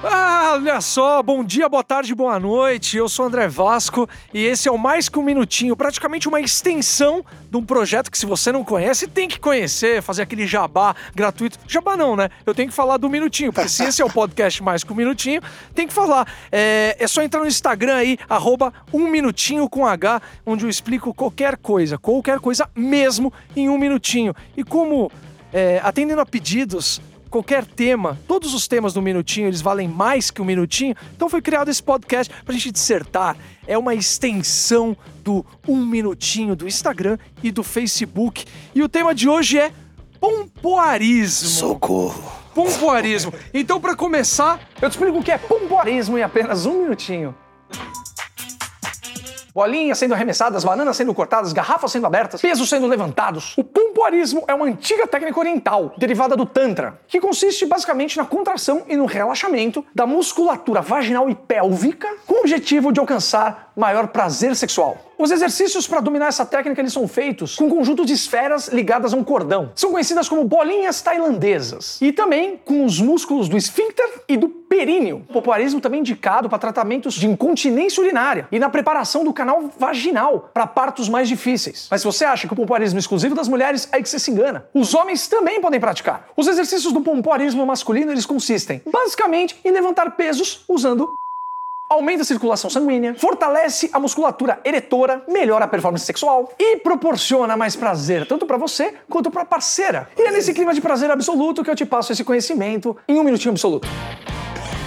Ah, olha só, bom dia, boa tarde, boa noite. Eu sou André Vasco e esse é o Mais Que Um Minutinho, praticamente uma extensão de um projeto que, se você não conhece, tem que conhecer, fazer aquele jabá gratuito. Jabá não, né? Eu tenho que falar do Minutinho, porque se esse é o podcast Mais Que Um Minutinho, tem que falar. É, é só entrar no Instagram aí, arroba um minutinho com H, onde eu explico qualquer coisa, qualquer coisa mesmo em um minutinho. E como, é, atendendo a pedidos qualquer tema, todos os temas do Minutinho, eles valem mais que um minutinho. Então foi criado esse podcast pra gente dissertar. É uma extensão do Um Minutinho do Instagram e do Facebook. E o tema de hoje é pompoarismo. Socorro. Pompoarismo. Então, para começar, eu te explico o que é pompoarismo em apenas um minutinho. Bolinhas sendo arremessadas, bananas sendo cortadas, garrafas sendo abertas, pesos sendo levantados. O pompoarismo é uma antiga técnica oriental, derivada do Tantra, que consiste basicamente na contração e no relaxamento da musculatura vaginal e pélvica com o objetivo de alcançar maior prazer sexual. Os exercícios para dominar essa técnica eles são feitos com um conjunto de esferas ligadas a um cordão. São conhecidas como bolinhas tailandesas. E também com os músculos do esfíncter e do períneo. Popularismo também é indicado para tratamentos de incontinência urinária e na preparação do canal vaginal para partos mais difíceis. Mas se você acha que o pompoarismo é exclusivo das mulheres, aí que você se engana. Os homens também podem praticar. Os exercícios do pompoarismo masculino eles consistem basicamente em levantar pesos usando aumenta a circulação sanguínea, fortalece a musculatura eretora, melhora a performance sexual e proporciona mais prazer tanto para você quanto para parceira. E é nesse clima de prazer absoluto que eu te passo esse conhecimento em um minutinho absoluto.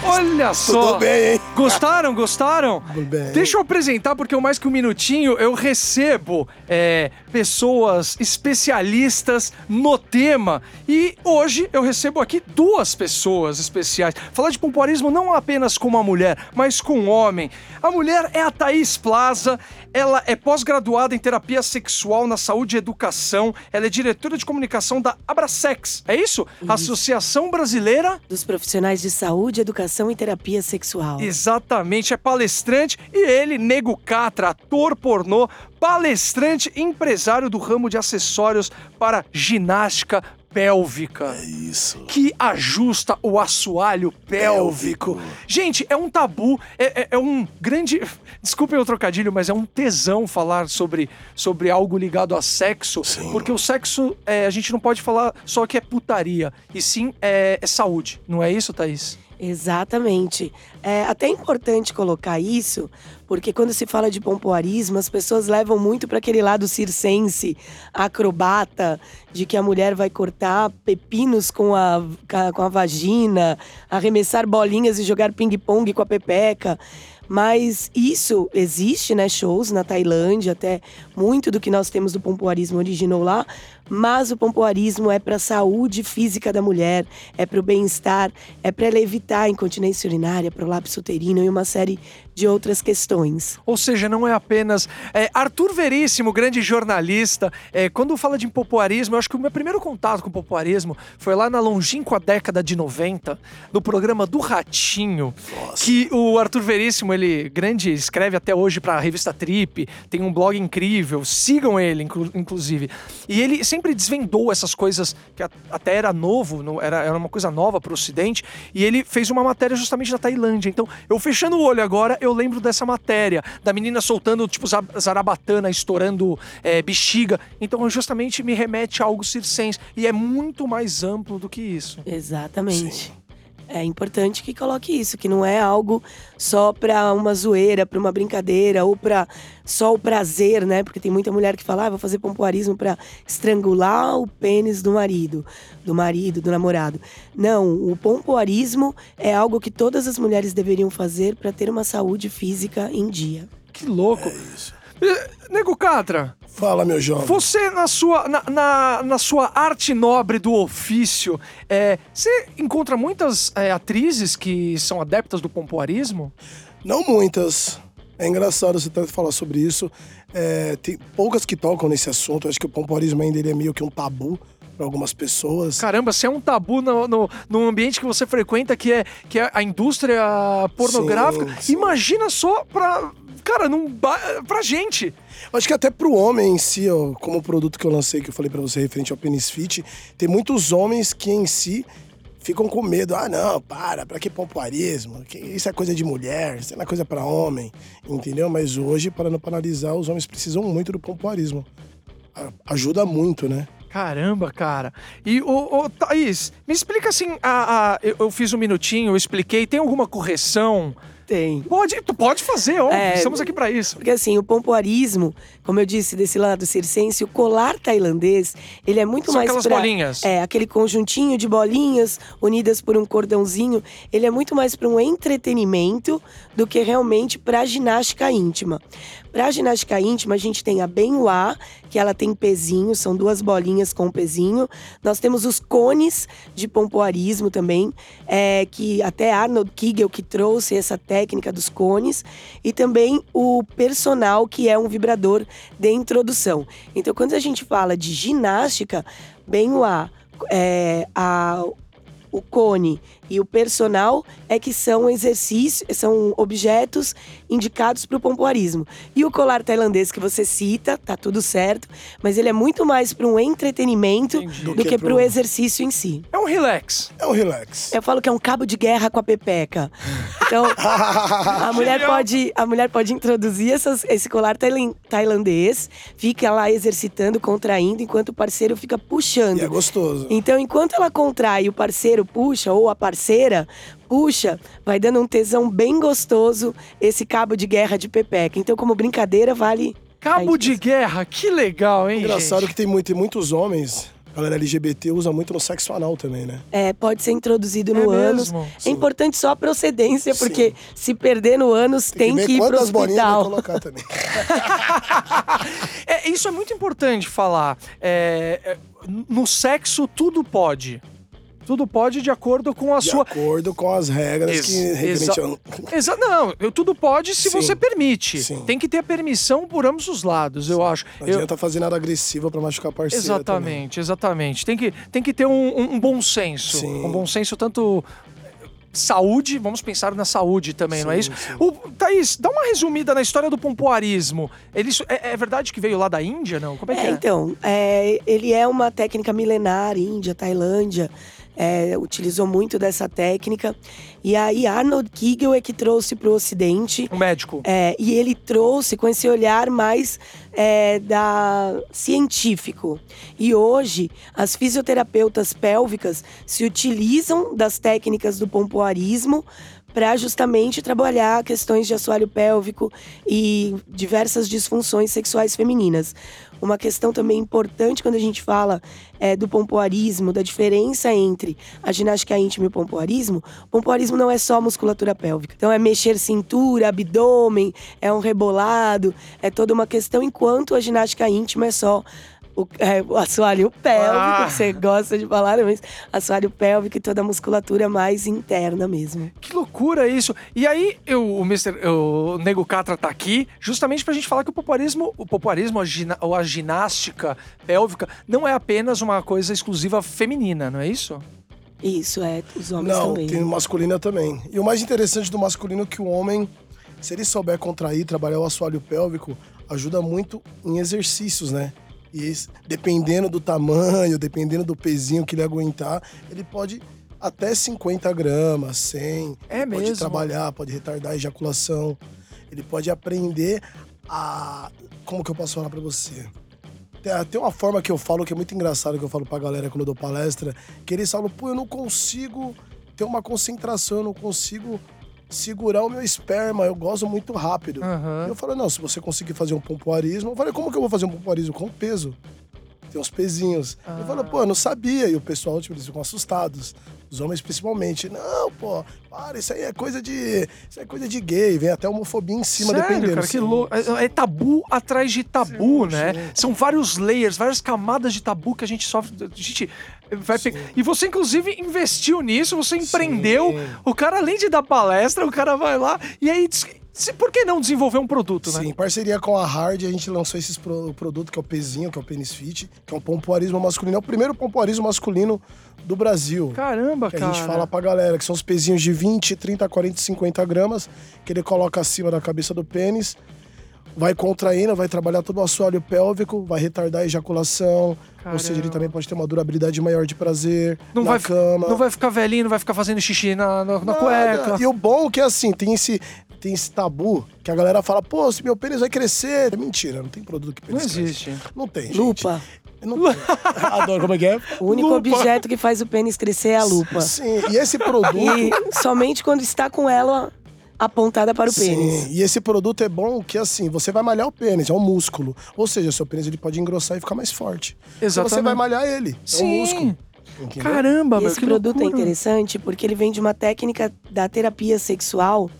Olha só! Tudo bem, hein? Gostaram? Gostaram? Tudo bem. Deixa eu apresentar, porque mais que um minutinho eu recebo é, pessoas especialistas no tema. E hoje eu recebo aqui duas pessoas especiais. Falar de pompoarismo não apenas com uma mulher, mas com um homem. A mulher é a Thaís Plaza, ela é pós-graduada em terapia sexual na saúde e educação. Ela é diretora de comunicação da Abrasex. É isso? Associação Brasileira dos profissionais de saúde, educação e terapia sexual. Exatamente, é palestrante e ele, Nego Catra, ator pornô, palestrante empresário do ramo de acessórios para ginástica pélvica. É isso. Que ajusta o assoalho pélvico. Pélvico. Gente, é um tabu, é, é- é um grande. Desculpem o trocadilho, mas é um tesão falar sobre, sobre algo ligado a sexo. Sim. Porque o sexo, é, a gente não pode falar só que é putaria, e sim é, é saúde. Não é isso, Thaís? Exatamente. É até importante colocar isso, porque quando se fala de pompoarismo, as pessoas levam muito para aquele lado circense, acrobata, de que a mulher vai cortar pepinos com a, com a vagina, arremessar bolinhas e jogar ping-pong com a pepeca. Mas isso existe, né? Shows na Tailândia, até muito do que nós temos do pompoarismo originou lá. Mas o pompoarismo é para a saúde física da mulher, é para o bem-estar, é para ela evitar a incontinência urinária, prolapso uterino e uma série de outras questões. Ou seja, não é apenas. é, Arthur Veríssimo, grande jornalista, é, quando fala de pompoarismo, eu acho que o meu primeiro contato com o pompoarismo foi lá na longínqua década de 90, no programa do Ratinho, Nossa. que o Arthur Veríssimo, ele grande, escreve até hoje para a revista Trip, tem um blog incrível, sigam ele, inclu- inclusive. E ele sempre desvendou essas coisas que até era novo, não- era, era uma coisa nova para o Ocidente, e ele fez uma matéria justamente da Tailândia. Então, eu fechando o olho agora, eu lembro dessa matéria, da menina soltando, tipo, za- zarabatana, estourando é, bexiga. Então, justamente me remete a algo circense, e é muito mais amplo do que isso. Exatamente. É importante que coloque isso, que não é algo só para uma zoeira, para uma brincadeira ou para só o prazer, né? Porque tem muita mulher que fala, ah, vou fazer pompoarismo para estrangular o pênis do marido, do marido, do namorado. Não, o pompoarismo é algo que todas as mulheres deveriam fazer para ter uma saúde física em dia. Que louco. É isso. Nego Catra, Fala, meu jovem. Você, na sua, na, na, na sua arte nobre do ofício, é, você encontra muitas é, atrizes que são adeptas do pompoarismo? Não muitas. É engraçado você tanto falar sobre isso. É, tem poucas que tocam nesse assunto. Acho que o pompoarismo ainda é meio que um tabu para algumas pessoas. Caramba, se é um tabu no, no, no ambiente que você frequenta, que é, que é a indústria pornográfica, Sim, sim. imagina só pra. Cara, não, ba- pra gente. Acho que até pro homem em si, ó, como o produto que eu lancei, que eu falei pra você referente ao Penis Fit, tem muitos homens que em si ficam com medo. Ah, não, para, pra que pompoarismo? Que Isso é coisa de mulher, isso não é coisa pra homem, entendeu? Mas hoje, parando pra analisar, os homens precisam muito do pompoarismo. Ajuda muito, né? Caramba, cara. E, ô, ô, Thaís, me explica assim, a, a- eu, eu fiz um minutinho, eu expliquei, tem alguma correção? Tem. Pode, tu pode fazer, óbvio, É, estamos aqui pra isso. Porque assim, o pompoarismo, como eu disse, desse lado circense, o colar tailandês, ele é muito São mais aquelas pra- bolinhas. É, aquele conjuntinho de bolinhas unidas por um cordãozinho, ele é muito mais para um entretenimento do que realmente para ginástica íntima. Para ginástica íntima, a gente tem a Benhua, que ela tem pezinho, são duas bolinhas com pezinho. Nós temos os cones de pompoarismo também, é, que até Arnold Kegel que trouxe essa técnica dos cones. E também o personal, que é um vibrador de introdução. Então, quando a gente fala de ginástica, Benhua, é, a, o cone e o personal é que são exercícios, são objetos indicados para o pompoarismo. E o colar tailandês que você cita, tá tudo certo, mas ele é muito mais para um entretenimento Entendi. do, Do que, que para o pro- exercício em si. É um relax. É um relax. Eu falo que é um cabo de guerra com a pepeca. Então, a mulher pode, a mulher pode introduzir essas- esse colar tailan- tailandês, fica lá exercitando, contraindo, enquanto o parceiro fica puxando. E é gostoso. Então, enquanto ela contrai o parceiro puxa, ou a parceira puxa, vai dando um tesão bem gostoso esse cabo de guerra de pepeca. Então, como brincadeira, vale. Cabo de guerra, que legal, hein, Engraçado gente? que tem, muito, tem muitos homens, a galera LGBT usa muito no sexo anal também, né? É, pode ser introduzido É no ânus. mesmo? É importante só a procedência, porque se perder no ânus, tem, ver que ir pro quantas bolinhas vai hospital. colocar também. É, isso é muito importante falar. É, é, no sexo, tudo pode. Tudo pode de acordo com a De sua. acordo com as regras Ex- que exa- referente ao... Exa não, eu- tudo pode se Sim. você permite. Sim. Tem que ter permissão por ambos os lados, eu acho. Não Eu- adianta fazer nada agressivo pra machucar a parceira também. exatamente, exatamente. Tem que, tem que ter um, um- um bom senso. Sim. Um bom senso, tanto. Saúde, vamos pensar na saúde também, não é Sim, isso? sim. O, Thaís, dá uma resumida na história do pompoarismo. Ele, isso- é, é verdade que veio lá da Índia, não? Como é que É, é? então, é, ele é uma técnica milenar, Índia, Tailândia, é, utilizou muito dessa técnica. E aí Arnold Kegel é que trouxe para o Ocidente. Um médico. é, e ele trouxe com esse olhar mais é, da científico. E hoje, as fisioterapeutas pélvicas se utilizam das técnicas do pompoarismo para justamente trabalhar questões de assoalho pélvico e diversas disfunções sexuais femininas. Uma questão também importante quando a gente fala é, do pompoarismo, da diferença entre a ginástica íntima e o pompoarismo, o pompoarismo não é só musculatura pélvica. Então é mexer cintura, abdômen, é um rebolado, é toda uma questão, enquanto a ginástica íntima é só o, é, o assoalho pélvico, Ah. que você gosta de falar, né? mas assoalho pélvico e toda a musculatura mais interna mesmo. Que loucura isso. E aí, eu, o Mr. O Nego Catra tá aqui justamente pra gente falar que o popularismo, o popularismo, a, gina- ou a ginástica pélvica, não é apenas uma coisa exclusiva feminina, não é isso? Isso, é, os homens Não, também. tem masculina também. E o mais interessante do masculino é que o homem, se ele souber contrair, trabalhar o assoalho pélvico, ajuda muito em exercícios, né? E dependendo do tamanho, dependendo do pezinho que ele aguentar, ele pode até 50 gramas, 100. É Pode mesmo? trabalhar, pode retardar a ejaculação. Ele pode aprender a. Como que eu posso falar pra você? Tem, tem uma forma que eu falo que é muito engraçado que eu falo pra galera quando eu dou palestra, que eles falam, pô, eu não consigo ter uma concentração, eu não consigo segurar o meu esperma, eu gozo muito rápido. Aham. E eu falo, não, se você conseguir fazer um pompoarismo, eu falei, como que eu vou fazer um pompoarismo? Com peso. Tem uns pezinhos. Eu falo, pô, eu não sabia. E o pessoal, tipo, eles ficam assustados. Os homens principalmente. Não, pô, para, isso aí é coisa de. Isso é coisa de gay. Vem até homofobia em cima, Sério, dependendo. cara, que Sim. louco. É, é tabu atrás de tabu, Sim, né? sim. São vários layers, várias camadas de tabu que a gente sofre. A gente vai pe- E você, inclusive, investiu nisso, você empreendeu. O cara, além de dar palestra, o cara vai lá e aí. Se- Por que não desenvolver um produto, né? Sim, em parceria com a Hard, a gente lançou esse produto que é o pezinho, que é o Penis Fit, que é um pompoarismo masculino. É o primeiro pompoarismo masculino do Brasil. Caramba, Que a cara. gente fala pra galera, que são os pezinhos de 20, 30, 40, 50 gramas, que ele coloca acima da cabeça do pênis. vai contraindo, vai trabalhar todo o assoalho pélvico, vai retardar a ejaculação. Ou seja, ele Caramba. também pode ter uma durabilidade maior de prazer Não na vai, cama. não vai ficar velhinho, não vai ficar fazendo xixi na, na, na cueca. E o bom é que assim, tem esse, tem esse tabu que a galera fala, pô, se meu pênis vai crescer. É mentira, não tem produto que Não pênis cresce. existe. Não tem, gente. Lupa. Não tem. Adoro, como é que é? O único Lupa. objeto que faz o pênis crescer é a lupa. Sim, e esse produto... E somente quando está com ela apontada para o pênis. Sim, e esse produto é bom que assim, você vai malhar o pênis, é um músculo. Ou seja, seu pênis ele pode engrossar e ficar mais forte. Então você Exatamente. vai malhar ele. É um Sim. músculo. Entendeu? Caramba, E meu, esse que produto é loucura. interessante porque ele vem de uma técnica da terapia sexual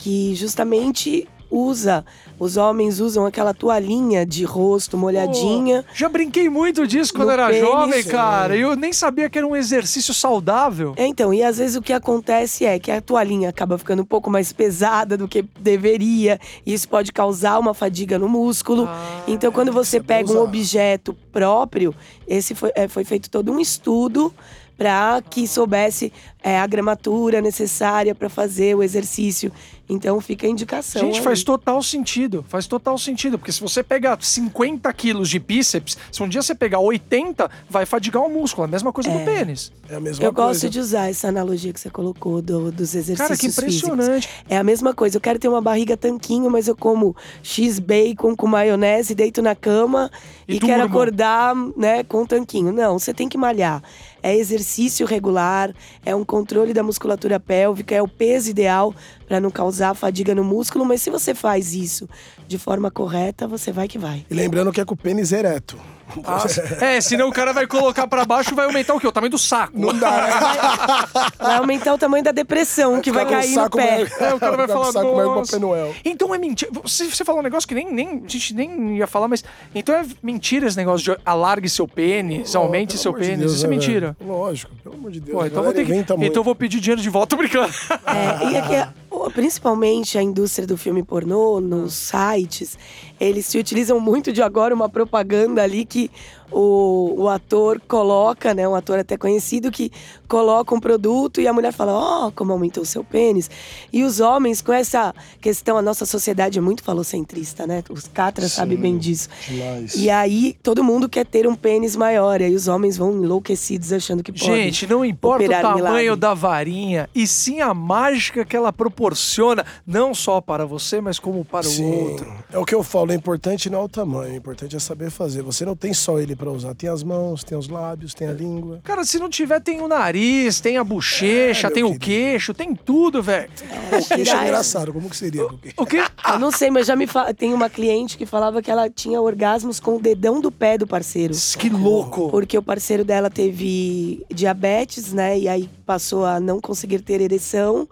que justamente usa, os homens usam aquela toalhinha de rosto molhadinha. Já brinquei muito disso quando era pênis. jovem, cara. E eu nem sabia que era um exercício saudável. É, então, e às vezes o que acontece é que a toalhinha acaba ficando um pouco mais pesada do que deveria, e isso pode causar uma fadiga no músculo. Ah, então, quando você é pega um objeto próprio, esse foi, é, foi feito todo um estudo para que soubesse é, a gramatura necessária para fazer o exercício. Então, fica a indicação. Gente, aí. faz total sentido. Faz total sentido. Porque se você pegar 50 quilos de bíceps, se um dia você pegar 80, vai fadigar o músculo. É a mesma coisa do pênis. É a mesma Eu coisa. gosto de usar essa analogia que você colocou do- dos exercícios Cara, que físicos. impressionante. É a mesma coisa. Eu quero ter uma barriga tanquinho, mas eu como X bacon com maionese, deito na cama E e, quero acordar, né, com um tanquinho. Não, você tem que malhar. É exercício regular, é um controle da musculatura pélvica, é o peso ideal para não causar fadiga no músculo, mas se você faz isso de forma correta, você vai que vai. E lembrando que é com o pênis ereto. Ah, é, senão o cara vai colocar pra baixo e vai aumentar o quê? O tamanho do saco. Não dá, né? Vai aumentar o tamanho da depressão que vai cair no pé. maior- É, o cara vai falar, saco "Nossa." Papai Noel. Então é mentira. Você, você falou um negócio que nem, nem, a gente nem ia falar, mas. Então é mentira esse negócio de alargue seu pênis, aumente Pelo seu pênis. Deus, Isso é né, mentira. velho? Lógico, pelo amor de Deus. Pô, então, vou ter que, então eu vou pedir dinheiro de volta, tô brincando. É, e é que, a- o- principalmente a indústria do filme pornô, nos sites, eles se utilizam muito de agora uma propaganda ali que que o, o ator coloca, né? Um ator até conhecido que coloca um produto e a mulher fala, ó, como aumentou o seu pênis. E os homens, com essa questão, a nossa sociedade é muito falocentrista, né? Os catras sabem bem disso. Demais. E aí, todo mundo quer ter um pênis maior. E aí os homens vão enlouquecidos achando que podem. Gente, não importa o tamanho milagre. da varinha, e sim a mágica que ela proporciona, não só para você, mas como para o Sim, outro. é o que eu falo, o importante não é o tamanho, o importante é saber fazer. Você não tem só ele pra usar, tem as mãos, tem os lábios, tem a língua. Cara, se não tiver, tem o nariz, tem a bochecha, É, tem o querido. queixo, tem tudo, velho. O queixo é engraçado, como que seria? o? O quê? Eu não sei, mas já me fa... tem uma cliente que falava que ela tinha orgasmos com o dedão do pé do parceiro. Que louco. Porque o parceiro dela teve diabetes, né? E aí passou a não conseguir ter ereção.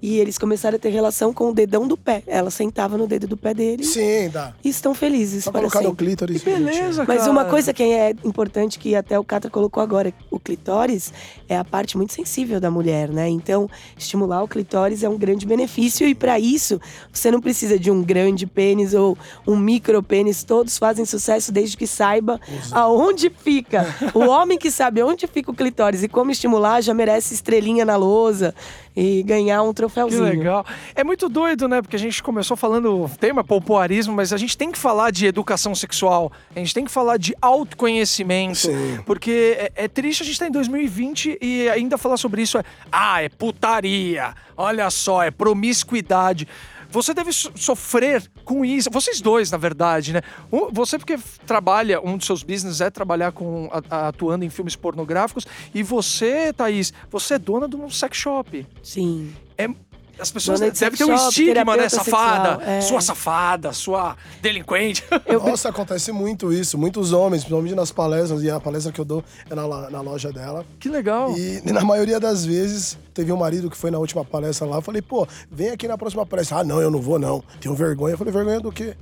E eles começaram a ter relação com o dedão do pé. Ela sentava no dedo do pé dele Sim, dá. e estão felizes Só para colocar no clítoris. Que beleza, Mas cara. uma coisa que é importante que até o Catra colocou agora, o clitóris é a parte muito sensível da mulher, né? Então, estimular o clitóris é um grande benefício e para isso você não precisa de um grande pênis ou um micro pênis, todos fazem sucesso desde que saiba aonde fica. O homem que sabe onde fica o clitóris e como estimular já merece estrelinha na lousa e ganhar um Que troféuzinho. legal. É muito doido, né? Porque a gente começou falando o tema popuarismo, mas a gente tem que falar de educação sexual, a gente tem que falar de autoconhecimento. Sim. Porque é, é triste a gente estar em 2020 e ainda falar sobre isso é. Ah, é putaria. Olha só, é promiscuidade. Você deve so- sofrer com isso. Vocês dois, na verdade, né? Você, porque trabalha, um dos seus business é trabalhar com. atuando em filmes pornográficos. E você, Thaís, você é dona de um sex shop. Sim. É, as pessoas devem ter um shop, estigma, né? Safada. sexual, é. Sua safada, sua delinquente. Eu- Nossa, acontece muito isso. Muitos homens, principalmente nas palestras, e a palestra que eu dou é na, na loja dela. que legal. E na maioria das vezes, teve um marido que foi na última palestra lá. Eu falei, pô, vem aqui na próxima palestra. Ah, não, eu não vou, não. Tenho vergonha. Eu falei, vergonha do quê?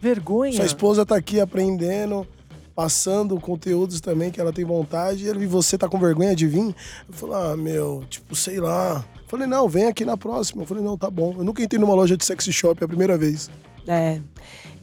Vergonha. Sua esposa tá aqui aprendendo, passando conteúdos também que ela tem vontade. E você tá com vergonha de vir? Eu falei, ah, meu, tipo, sei lá. Falei, não, vem aqui na próxima. Eu falei, não, tá bom. Eu nunca entrei numa loja de sexy shop, é a primeira vez. É.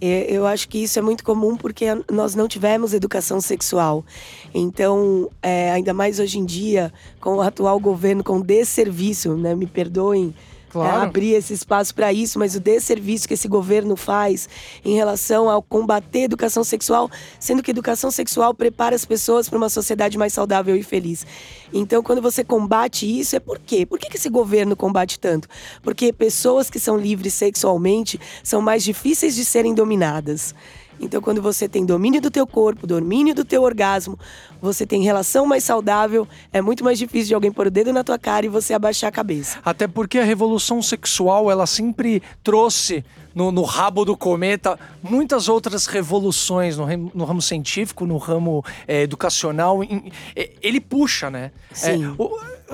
Eu acho que isso é muito comum porque nós não tivemos educação sexual. Então, é, ainda mais hoje em dia, com o atual governo, com desserviço, né? Me perdoem Claro. é, abrir esse espaço para isso, mas o desserviço que esse governo faz em relação ao combater a educação sexual, sendo que educação sexual prepara as pessoas para uma sociedade mais saudável e feliz. Então, quando você combate isso, é por quê? Por que, que esse governo combate tanto? Porque pessoas que são livres sexualmente são mais difíceis de serem dominadas. Então, quando você tem domínio do teu corpo, domínio do teu orgasmo, você tem relação mais saudável, é muito mais difícil de alguém pôr o dedo na tua cara e você abaixar a cabeça. Até porque a revolução sexual, ela sempre trouxe no, no rabo do cometa muitas outras revoluções no, ramo- no ramo científico, no ramo é, educacional. em- é, ele puxa, né? Sim. É,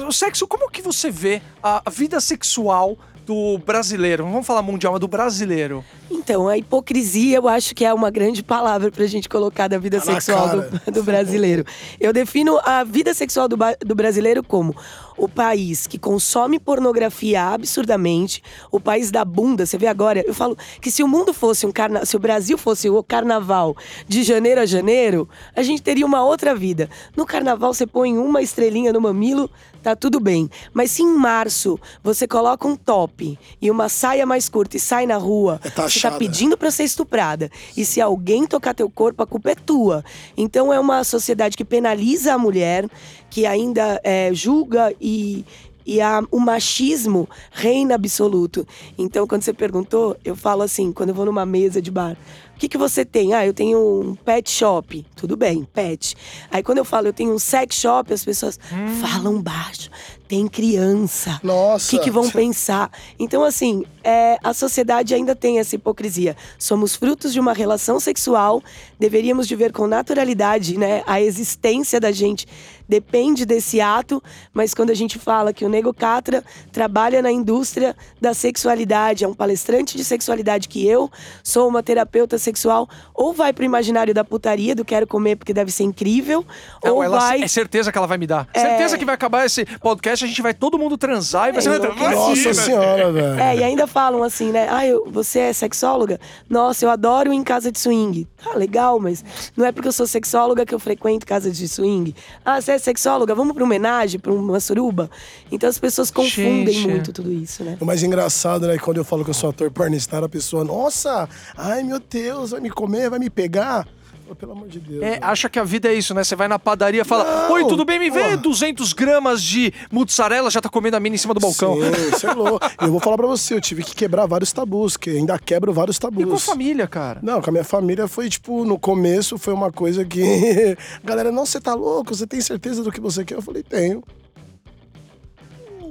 o, o sexo, como que você vê a, a vida sexual do brasileiro? Não vamos falar mundial, mas do brasileiro. Então, a hipocrisia eu acho que é uma grande palavra pra gente colocar da vida Tá sexual do, do brasileiro. Eu defino a vida sexual do, do brasileiro como o país que consome pornografia absurdamente, o país da bunda. Você vê agora, eu falo que se o mundo fosse um carna... se o Brasil fosse o carnaval de janeiro a janeiro, a gente teria uma outra vida. No carnaval você põe uma estrelinha no mamilo, tá tudo bem. Mas se em março você coloca um top e uma saia mais curta e sai na rua, É você tá pedindo pra ser estuprada. E se alguém tocar teu corpo, a culpa é tua. Então é uma sociedade que penaliza a mulher, que ainda é, julga e. E a- o machismo reina absoluto. Então, quando você perguntou, eu falo assim: quando eu vou numa mesa de bar, o que, que você tem? Ah, eu tenho um pet shop. Tudo bem, pet. Aí, quando eu falo eu tenho um sex shop, as pessoas falam baixo. Tem criança. Nossa. O que, que vão pensar? Então, assim, é, a sociedade ainda tem essa hipocrisia. Somos frutos de uma relação sexual, deveríamos de ver com naturalidade, né? A existência da gente depende desse ato, mas quando a gente fala que o Nego Catra trabalha na indústria da sexualidade, é um palestrante de sexualidade que eu sou uma terapeuta sexual, ou vai pro imaginário da putaria, do quero comer porque deve ser incrível, Não, ou ela, vai... É certeza que ela vai me dar. É. Certeza que vai acabar esse podcast, a gente vai todo mundo transar e vai ser. É, enlouquecido. Nossa senhora, velho. É, e ainda falam assim, né? Ah, eu, você é sexóloga? Nossa, eu adoro ir em casa de swing. Ah, legal, mas não é porque eu sou sexóloga que eu frequento casa de swing. Ah, você é sexóloga? Vamos pra uma homenagem, pra uma suruba? Então as pessoas confundem Gente. muito tudo isso, né? O mais engraçado, né, quando eu falo que eu sou ator pornstar, a pessoa, nossa, ai meu Deus, vai me comer, vai me pegar. Pelo amor de Deus. É, né? acha que a vida é isso, né? Você vai na padaria e fala: Não, Oi, tudo bem? Me vê porra. 200 gramas de mussarela, já tá comendo a mina em cima do balcão. Você é louco. Eu vou falar pra você, eu tive que quebrar vários tabus, que ainda quebro vários tabus. E com a família, cara? Não, com a minha família foi tipo, no começo foi uma coisa que. Galera, não, você tá louco? Você tem certeza do que você quer? Eu falei, tenho.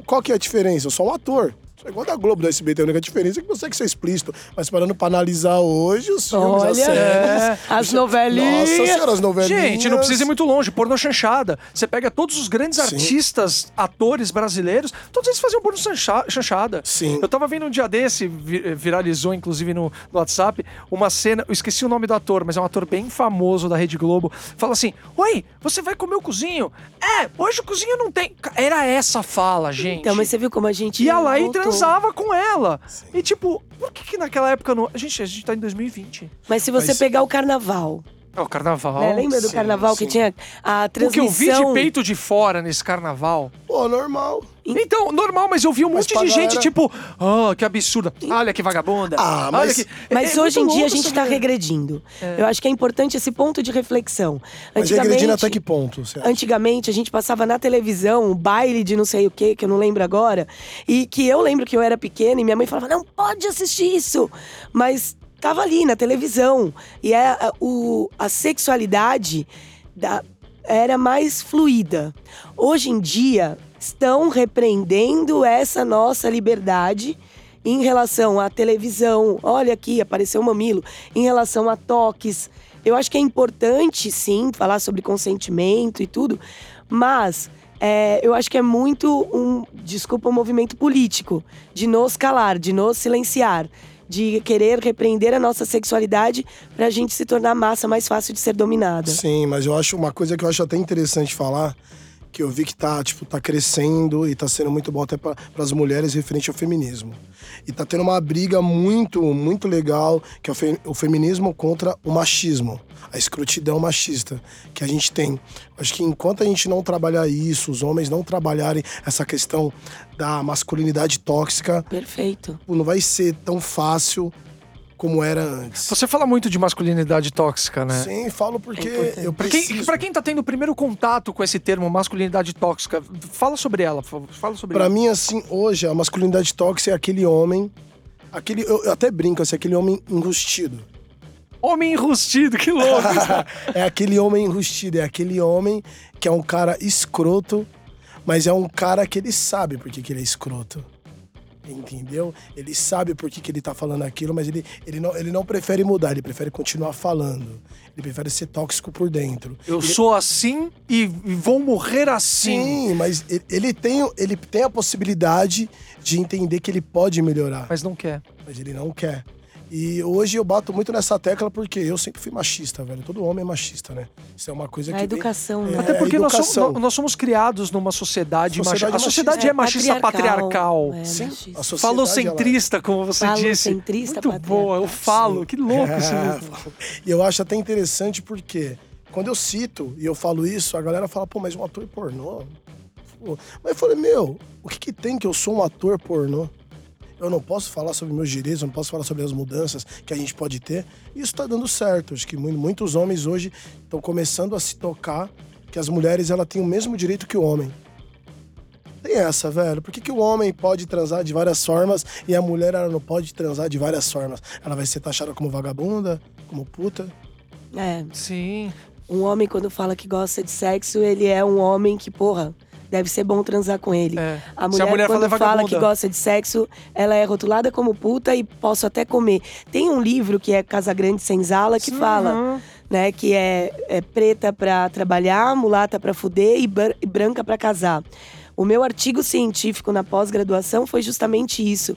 Qual que é a diferença? Eu sou um ator. Sou igual da Globo, da SBT. A única diferença é que você que ser explícito. Mas parando pra analisar hoje, os filmes, as Olha, séries. é, as novelinhas. Nossa senhora, as novelinhas. Gente, não precisa ir muito longe, porno chanchada. Você pega todos os grandes Sim. artistas, atores brasileiros, todos eles faziam porno chancha- chanchada. Sim. Eu tava vendo um dia desse, vi- viralizou inclusive no, no WhatsApp, uma cena, eu esqueci o nome do ator, mas é um ator bem famoso da Rede Globo. Fala assim: Oi, você vai comer o cozinho? É, hoje o cozinho não tem. Era essa a fala, gente. Então, mas você viu como a gente. Ia lá e voltou. Transava com ela. E tipo, por que, que naquela época não. Gente, a gente tá em 2020. Mas se você Mas- pegar o carnaval, É o carnaval. né? Lembra do sim, carnaval que sim. tinha a O que eu vi de peito de fora nesse carnaval. Pô, normal. Então, normal, mas eu vi um Mas monte pra de gente, galera- tipo, ah, que absurda. Olha que vagabunda. Ah, Olha mas- que... Mas É hoje em muito dia a louco gente essa tá mulher. regredindo. Eu acho que é importante esse ponto de reflexão. Mas regredindo até que ponto? Você acha? Antigamente, a gente passava na televisão um baile de não sei o que, que eu não lembro agora. E que eu lembro que eu era pequena e minha mãe falava: não pode assistir isso. Mas tava ali na televisão. E é, a, o, a sexualidade da- era mais fluida. Hoje em dia, estão repreendendo essa nossa liberdade em relação à televisão. Olha aqui, apareceu um mamilo. Em relação a toques. Eu acho que é importante, sim, falar sobre consentimento e tudo, mas é, eu acho que é muito um, desculpa, um movimento político de nos calar, de nos silenciar, de querer repreender a nossa sexualidade pra gente se tornar massa mais fácil de ser dominada. Sim, mas eu acho uma coisa que eu acho até interessante falar, que eu vi que tá, tipo, tá crescendo e tá sendo muito bom até para as mulheres referente ao feminismo. E tá tendo uma briga muito, muito legal, que é o, fe, o feminismo contra o machismo, a escrotidão machista que a gente tem. Acho que enquanto a gente não trabalhar isso, os homens não trabalharem essa questão da masculinidade tóxica, Perfeito. não vai ser tão fácil como era antes. Você fala muito de masculinidade tóxica, né? Sim, falo porque É eu Pra preciso. quem, pra quem tá tendo o primeiro contato com esse termo masculinidade tóxica, fala sobre ela, por favor. Fala sobre Pra ela. mim, assim, hoje, a masculinidade tóxica é aquele homem. Aquele, eu, eu até brinco, assim, aquele homem enrustido. Homem enrustido, que louco! é aquele homem enrustido, é aquele homem que é um cara escroto, mas é um cara que ele sabe por que, que ele é escroto. Entendeu? Ele sabe por que, que ele tá falando aquilo, mas ele, ele, não, ele não prefere mudar, ele prefere continuar falando. Ele prefere ser tóxico por dentro. Eu sou assim e vou morrer assim. Sim, mas ele, ele tem, ele tem a possibilidade de entender que ele pode melhorar. Mas não quer. mas ele não quer. E hoje eu bato muito nessa tecla porque eu sempre fui machista, velho. Todo homem é machista, né? Isso é uma coisa A que. vem- educação, É, né? Até porque nós somos, nós- somos criados numa sociedade, Sociedade machista. A sociedade É, é machista patriarcal. É, Sim, machista. a sociedade, Falocentrista, como você disse. Falocentrista Muito boa, eu falo. Que louco ela- isso. É, E eu acho até interessante porque quando eu cito e eu falo isso, a galera fala, pô, mas um ator pornô? Mas eu falei, meu, o que, que tem que eu sou um ator pornô? Eu não posso falar sobre meus direitos, eu não posso falar sobre as mudanças que a gente pode ter. E isso tá dando certo. Acho que mu- muitos homens hoje estão começando a se tocar que as mulheres ela têm o mesmo direito que o homem. Tem essa, velho. Por que, que o homem pode transar de várias formas e a mulher ela não pode transar de várias formas? Ela vai ser taxada como vagabunda, como puta. É, Sim. um homem quando fala que gosta de sexo, ele é um homem que, porra, deve ser bom transar com ele. É. A Se a mulher, mulher quando fala, fala que gosta de sexo, ela é rotulada como puta e posso até comer. Tem um livro que é Casa Grande Senzala que fala, Uhum. né, que é, é preta pra trabalhar, mulata pra fuder e, e branca pra casar. O meu artigo científico na pós-graduação foi justamente isso.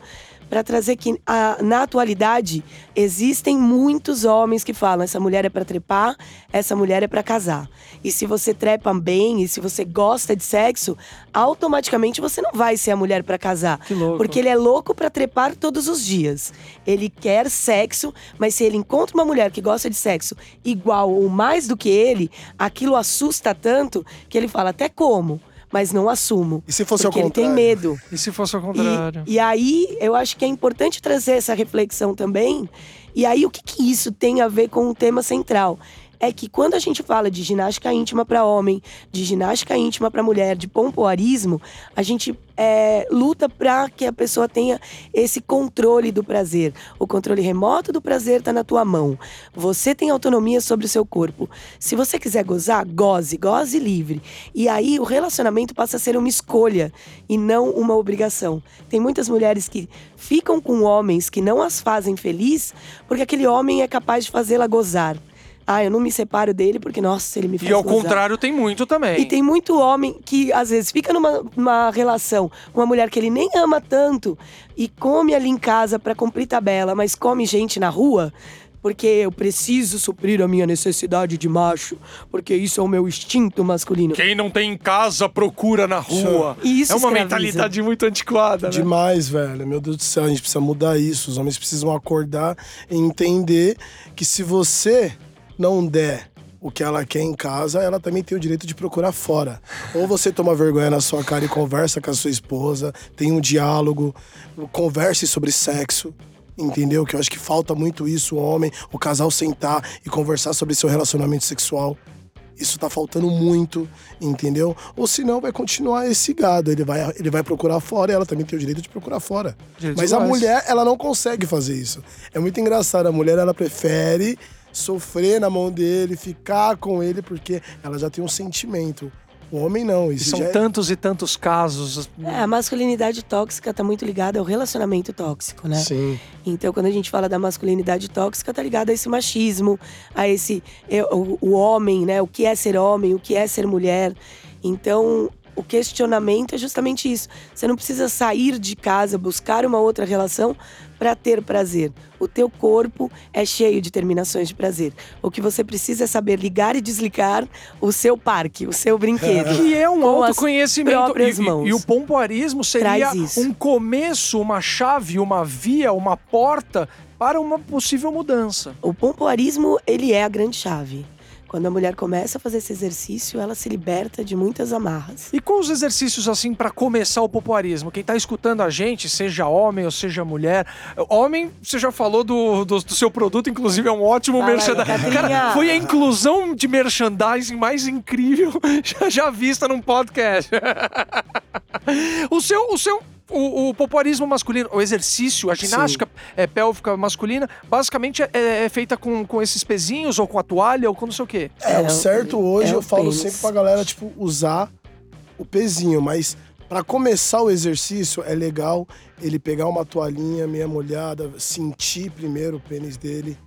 Para trazer que a- na atualidade existem muitos homens que falam essa mulher é para trepar, essa mulher é para casar. E se você trepa bem e se você gosta de sexo, automaticamente você não vai ser a mulher para casar. Que louco. Porque ele é louco para trepar todos os dias. Ele quer sexo, mas se ele encontra uma mulher que gosta de sexo igual ou mais do que ele, aquilo assusta tanto que ele fala até como, mas não assumo. E se fosse ao porque ele tem contrário? medo. E se fosse ao E, contrário? e aí, eu acho que é importante trazer essa reflexão também. E aí, o que, que isso tem a ver com o tema central? É que quando a gente fala de ginástica íntima para homem, de ginástica íntima para mulher, de pompoarismo, a gente é, luta para que a pessoa tenha esse controle do prazer. O controle remoto do prazer está na tua mão. Você tem autonomia sobre o seu corpo. Se você quiser gozar, goze, goze livre. E aí o relacionamento passa a ser uma escolha e não uma obrigação. Tem muitas mulheres que ficam com homens que não as fazem feliz porque aquele homem é capaz de fazê-la gozar. Ah, eu não me separo dele porque, nossa, ele me faz E ao gozar. contrário, tem muito também. E tem muito homem que, às vezes, fica numa, numa relação com uma mulher que ele nem ama tanto e come ali em casa pra cumprir tabela, mas come gente na rua. Porque eu preciso suprir a minha necessidade de macho, porque isso é o meu instinto masculino. Quem não tem em casa, procura na rua. E isso é uma escraviza. mentalidade muito antiquada, né? Demais, velho. Meu Deus do céu, a gente precisa mudar isso. Os homens precisam acordar e entender que se você não der o que ela quer em casa, ela também tem o direito de procurar fora. Ou você toma vergonha na sua cara e conversa com a sua esposa, tem um diálogo, converse sobre sexo. Entendeu? Que eu acho que falta muito isso, o homem, o casal sentar e conversar sobre seu relacionamento sexual. Isso tá faltando muito, entendeu? Ou senão vai continuar esse gado. Ele vai, ele vai procurar fora e ela também tem o direito de procurar fora. Direitos Mas a mulher, ela não consegue fazer isso. É muito engraçado. A mulher, ela prefere sofrer na mão dele, ficar com ele, porque ela já tem um sentimento. O homem não. E Isso são já é- tantos e tantos casos. É, a masculinidade tóxica tá muito ligada ao relacionamento tóxico, né? Sim. Então, quando a gente fala da masculinidade tóxica, tá ligado a esse machismo, a esse é, o, o homem, né? O que é ser homem, o que é ser mulher. Então, o questionamento é justamente isso. Você não precisa sair de casa, buscar uma outra relação para ter prazer. O teu corpo é cheio de terminações de prazer. O que você precisa é saber ligar e desligar o seu parque, o seu brinquedo. Que é um autoconhecimento. E, mãos. e o pompoarismo seria um começo, uma chave, uma via, uma porta para uma possível mudança. O pompoarismo, ele é a grande chave. Quando a mulher começa a fazer esse exercício, ela se liberta de muitas amarras. E com os exercícios assim para começar o popularismo? Quem tá escutando a gente, seja homem ou seja mulher. Homem, você já falou do, do, do seu produto, inclusive é um ótimo merchandising. Cara, foi a inclusão de merchandising mais incrível já, já vista num podcast. o seu. O seu o, o popularismo masculino, o exercício, a ginástica é, pélvica masculina, basicamente é, é feita com, com esses pezinhos, ou com a toalha, ou com não sei o quê. É, É, o certo hoje é eu o falo pênis. sempre pra galera, tipo, usar o pezinho, mas pra começar o exercício é legal ele pegar uma toalhinha meia molhada, sentir primeiro o pênis dele,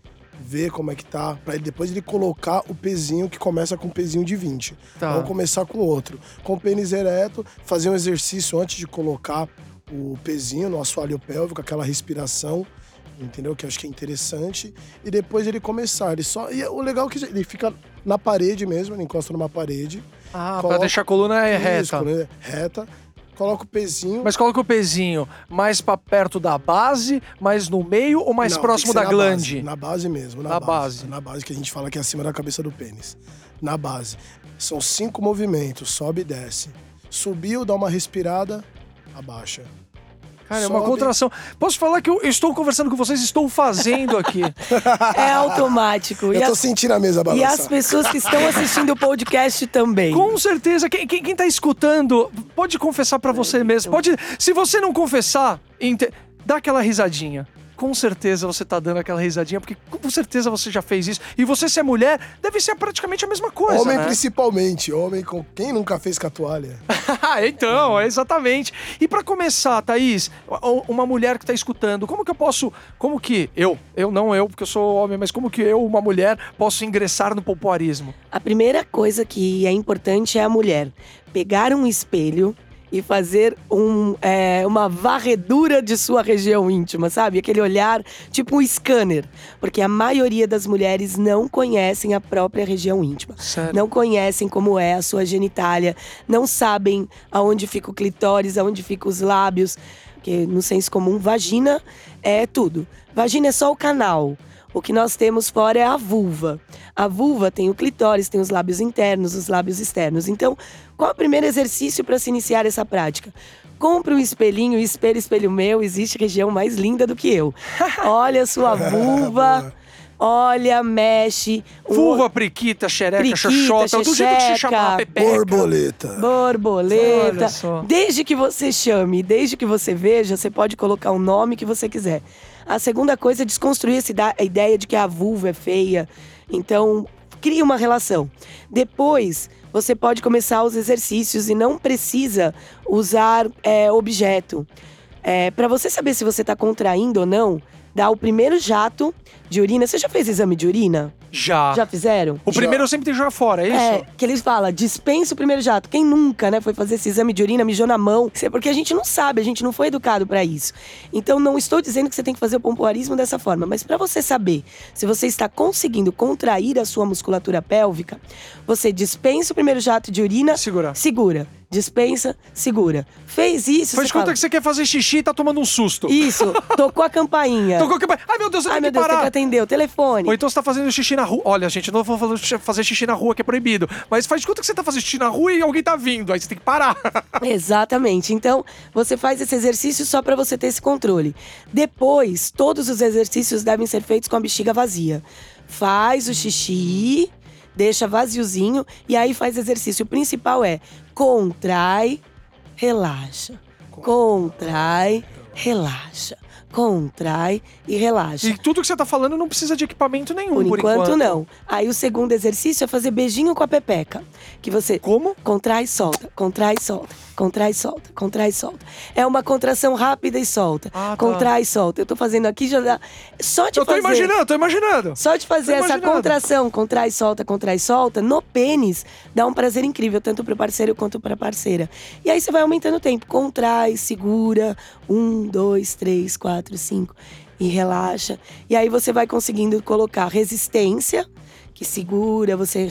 ver como é que tá, pra ele, depois ele colocar o pezinho que começa com o pezinho de 20. Tá. Vamos começar com outro. Com o pênis ereto, fazer um exercício antes de colocar o pezinho no assoalho pélvico, aquela respiração, entendeu? Que eu acho que é interessante. E depois ele começar. Ele só. E o legal é que ele fica na parede mesmo, ele encosta numa parede. Ah, pra Coloca- deixar a coluna é Isso, reta. né? Reta. Coloca o pezinho. Mas coloca o pezinho mais pra perto da base, mais no meio ou mais Não, próximo da na glande? base, na base mesmo. Na, Na base, base. Na base que a gente fala que é acima da cabeça do pênis. Na base. São cinco movimentos, sobe e desce. Subiu, dá uma respirada, abaixa. Cara, é uma Sobe. contração. Posso falar que eu estou conversando com vocês, estou fazendo aqui. É automático. Eu E tô as, sentindo a mesa e balançar. as pessoas que estão assistindo o podcast também. Com certeza, quem, quem, quem tá escutando, pode confessar pra você mesmo. Pode, se você não confessar, dá aquela risadinha. Com certeza você tá dando aquela risadinha, porque com certeza você já fez isso. E você, se é mulher, deve ser praticamente a mesma coisa. Homem né? principalmente, homem com quem nunca fez com a toalha. então, é exatamente. E pra começar, Thaís, uma mulher que tá escutando, como que eu posso, como que eu, eu não eu, porque eu sou homem, mas como que eu, uma mulher, posso ingressar no pompoarismo? A primeira coisa que é importante é a mulher pegar um espelho e fazer um, é, uma varredura de sua região íntima, sabe? Aquele olhar tipo um scanner. Porque a maioria das mulheres não conhecem a própria região íntima. Sério? Não conhecem como é a sua genitália, não sabem aonde fica o clitóris, aonde ficam os lábios. Porque no senso comum, vagina é tudo. Vagina é só o canal. O que nós temos fora é a vulva. A vulva tem o clitóris, tem os lábios internos, os lábios externos. Então, qual é o primeiro exercício para se iniciar essa prática? Compre um espelhinho, espelho, espelho meu, existe região mais linda do que eu. Olha a sua vulva, olha, mexe. Vulva, priquita, xereca, Priquita, xoxota, do jeito que se xexeca, chamar, pepeca. Borboleta. Borboleta. Olha só. Desde que você chame, desde que você veja, você pode colocar o nome que você quiser. A segunda coisa é desconstruir essa ideia de que a vulva é feia. Então, crie uma relação. Depois, você pode começar os exercícios e não precisa usar é, objeto. Para você saber se você está contraindo ou não, dá o primeiro jato de urina. Você já fez exame de urina? Já. Já fizeram? O primeiro eu sempre tem que jogar fora, é isso? É, que eles falam, dispensa o primeiro jato. Quem nunca, né, foi fazer esse exame de urina, mijou na mão? Isso é porque a gente não sabe, a gente não foi educado pra isso. Então não estou dizendo que você tem que fazer o pompoarismo dessa forma, mas pra você saber se você está conseguindo contrair a sua musculatura pélvica, você dispensa o primeiro jato de urina, Segura. segura. Dispensa, segura. Fez isso, Faz conta fala, que você quer fazer xixi e tá tomando um susto. Isso, tocou a campainha. Tocou que... Ai, meu Deus, eu Ai, meu Deus, tem que parar. atender o telefone. Ou então você tá fazendo xixi na rua. Olha, gente, não vou fazer- fazer xixi na rua, que é proibido. Mas faz de conta que você tá fazendo xixi na rua e alguém tá vindo. Aí você tem que parar. Exatamente. Então, você faz esse exercício só para você ter esse controle. Depois, todos os exercícios devem ser feitos com a bexiga vazia. Faz o xixi, deixa vaziozinho e aí faz exercício. O principal é contrai, relaxa. Contrai, relaxa. Contrai e relaxa. E tudo que você tá falando não precisa de equipamento nenhum, Por, por, enquanto, não. Aí o segundo exercício é fazer beijinho com a pepeca. Que você Como? contrai e solta, contrai e solta, contrai e solta, contrai e solta. É uma contração rápida e solta. Ah, tá. Contrai e solta. Eu tô fazendo aqui já dá. Só de Eu tô fazer. imaginando, tô imaginando. Só de fazer Tô essa contração, contrai e solta, contrai e solta, no pênis, dá um prazer incrível, tanto pro parceiro quanto pra parceira. E aí você vai aumentando o tempo. Contrai, segura. Um, dois, três, quatro, cinco. E relaxa. E aí você vai conseguindo colocar resistência, que segura, você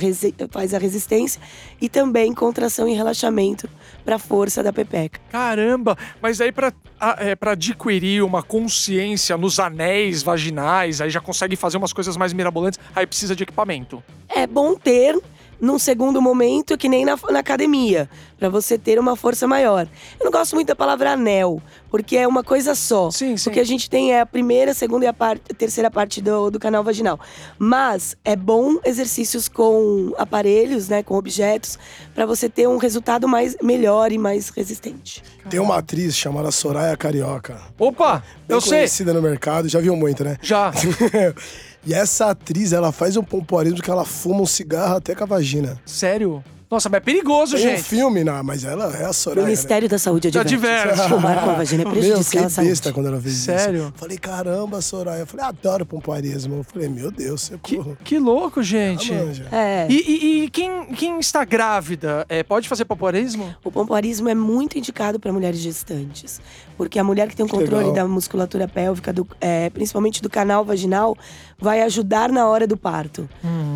faz a resistência, e também contração e relaxamento pra força da pepeca. Caramba, mas aí pra, a- é, pra adquirir uma consciência nos anéis vaginais, aí já consegue fazer umas coisas mais mirabolantes, aí precisa de equipamento. é bom ter num segundo momento, que nem na, na academia, pra você ter uma força maior. Eu não gosto muito da palavra anel, porque é uma coisa só. Sim, sim. O que a gente tem é a primeira, a segunda e a, parte, a terceira parte do, do canal vaginal. Mas é bom exercícios com aparelhos, né, com objetos, pra você ter um resultado mais melhor e mais resistente. Tem uma atriz chamada Soraya Carioca. Opa, Bem eu sei. conhecida no mercado, já viu muito, né? Já. e essa atriz, ela faz um pompoarismo que ela fuma um cigarro até com a vagina. Sério? Nossa, mas é perigoso, Tem um gente. filme, não, mas ela é a O Soraya. né? Ministério da Saúde adverte. Adverte. Fumar com a vagina é prejudicial à saúde. besta quando ela fez Sério? isso. Falei, caramba, Soraya. Eu falei, adoro pompoarismo. Eu falei, meu Deus, Que, socorro. que louco, gente. Ah. É. E, e- e quem, quem está grávida, é, pode fazer pompoarismo? O pompoarismo é muito indicado para mulheres gestantes, porque a mulher que tem um Que controle legal. da musculatura pélvica, do- é, principalmente do canal vaginal, vai ajudar na hora do parto.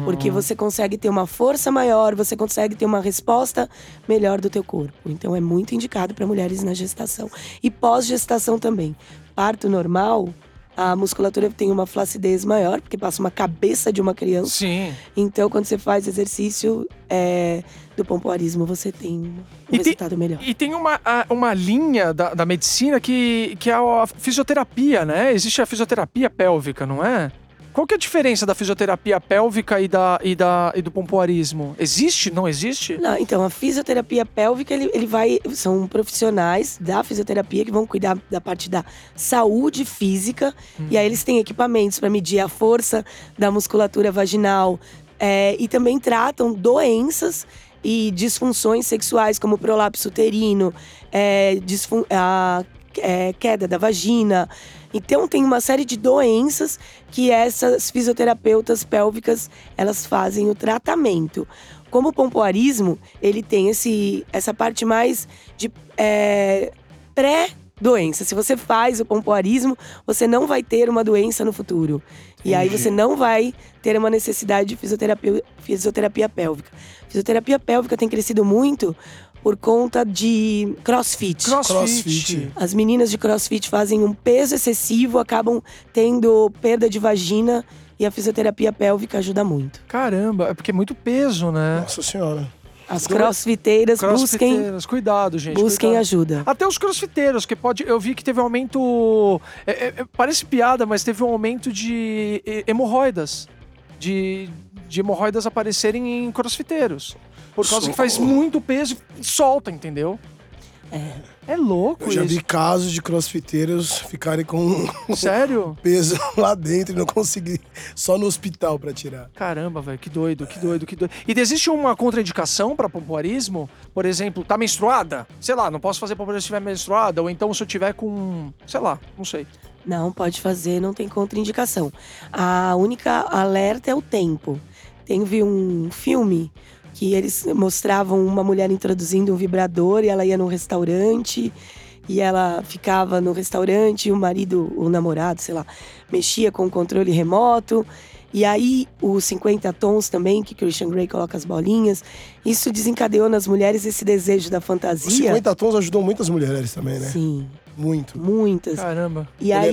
Porque você consegue ter uma força maior, você consegue ter uma resposta melhor do teu corpo. Então é muito indicado para mulheres na gestação e pós-gestação também. Parto normal, a musculatura tem uma flacidez maior, porque passa uma cabeça de uma criança. Sim. Então, quando você faz exercício é, do pompoarismo, você tem um E tem- resultado melhor. E tem uma, uma linha da, da medicina que, que é a fisioterapia, né? Existe a fisioterapia pélvica, não é? Qual que é a diferença da fisioterapia pélvica e, da, e, da, e do pompoarismo? Existe? Não existe? Não, então, a fisioterapia pélvica, ele, ele vai. São profissionais da fisioterapia que vão cuidar da parte da saúde física. E aí eles têm equipamentos para medir a força da musculatura vaginal. é, e também tratam doenças e disfunções sexuais, como prolapso uterino, é, a é, queda da vagina. Então tem uma série de doenças que essas fisioterapeutas pélvicas elas fazem o tratamento. Como o pompoarismo, ele tem esse, essa parte mais de é, pré-doença. Se você faz o pompoarismo, você não vai ter uma doença no futuro. E aí você não vai ter uma necessidade de fisioterapia, fisioterapia pélvica. Fisioterapia pélvica tem crescido muito por conta de crossfit. Crossfit. Crossfit. As meninas de crossfit fazem um peso excessivo, acabam tendo perda de vagina e a fisioterapia pélvica ajuda muito. Caramba, é porque é muito peso, né? Nossa senhora. As crossfiteiras busquem, Crossfiteiras, cuidado, gente. busquem cuidado. ajuda. Até os crossfiteiros, que pode. Eu vi que teve um aumento. é- é- é- parece piada, mas teve um aumento de he- hemorroidas. De, de hemorroidas aparecerem em crossfiteiros. Por causa que faz muito peso e solta, entendeu? É. É louco Eu já isso. vi casos de crossfiteiros ficarem com Sério? peso lá dentro e não conseguir só no hospital pra tirar. Caramba, velho, que doido, que doido, que doido. E existe uma contraindicação pra pompoarismo? Por exemplo, tá menstruada? Sei lá, não posso fazer pompoarismo se estiver menstruada, ou então se eu tiver com, sei lá, não sei. Não, pode fazer, não tem contraindicação. A única alerta é o tempo. Teve um filme que eles mostravam uma mulher introduzindo um vibrador e ela ia num restaurante e ela ficava no restaurante e o marido, o namorado, sei lá, mexia com o controle remoto. E aí, os 50 tons também, que Christian Grey coloca as bolinhas, isso desencadeou nas mulheres esse desejo da Os fantasia. 50 tons ajudou muitas mulheres também, né? Sim, Muito. muitas. Caramba. E aí,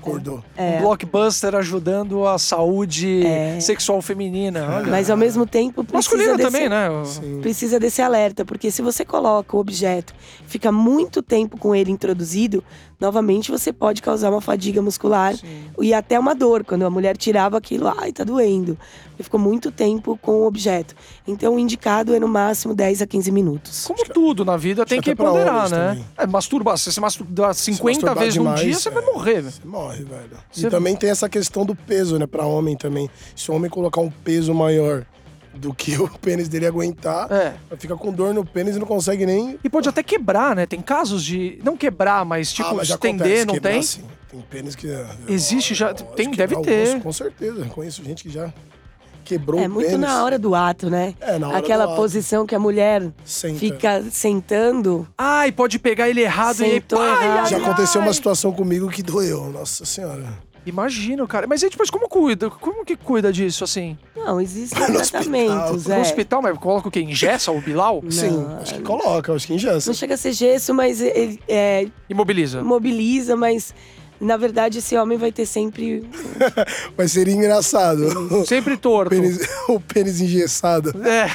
Acordou. Um blockbuster ajudando a saúde É. sexual feminina. Olha. mas ao mesmo tempo precisa Masculina desse, também, né? Sim. precisa desse alerta, porque se você coloca o objeto, fica muito tempo com ele introduzido, novamente você pode causar uma fadiga muscular e até uma dor. Quando a mulher tirava aquilo, ai, tá doendo. Porque ficou muito tempo com o objeto. Então o indicado é no máximo 10 a 15 minutos. Como tudo na vida tem que pra ponderar, né? É, masturbar. Se você masturbar 50 masturbar vezes num demais, dia, você é. vai morrer. Você morre, velho. Você- E também tem essa questão do peso, né? Pra homem também. Se o homem colocar um peso maior do que o pênis dele aguentar. É. Fica com dor no pênis e não consegue nem. E pode até quebrar, né? Tem casos de. Não quebrar, mas tipo, ah, mas estender, acontece, não quebrar, tem? sim. Tem pênis que. Existe já- tem- deve ter. osso, com certeza. Conheço gente que já quebrou É o muito na hora do ato, né? É, na hora Aquela do ato. posição que a mulher Senta. fica sentando. Ai, pode pegar ele errado e aí. Sentou Ai, errado. Já aconteceu ai. uma situação comigo que doeu, nossa senhora. Imagino, cara. Mas aí depois como cuida? Como que cuida disso, assim? Não, existem No hospital. tratamentos, No é. hospital, mas coloca o quê? Ingessa o Bilal? Não, Sim, acho que coloca, acho que engessa. Não chega a ser gesso, mas ele é, Imobiliza. mobiliza, mas na verdade esse homem vai ter sempre. Mas seria engraçado. Sempre O torto. pênis, o pênis engessado. É.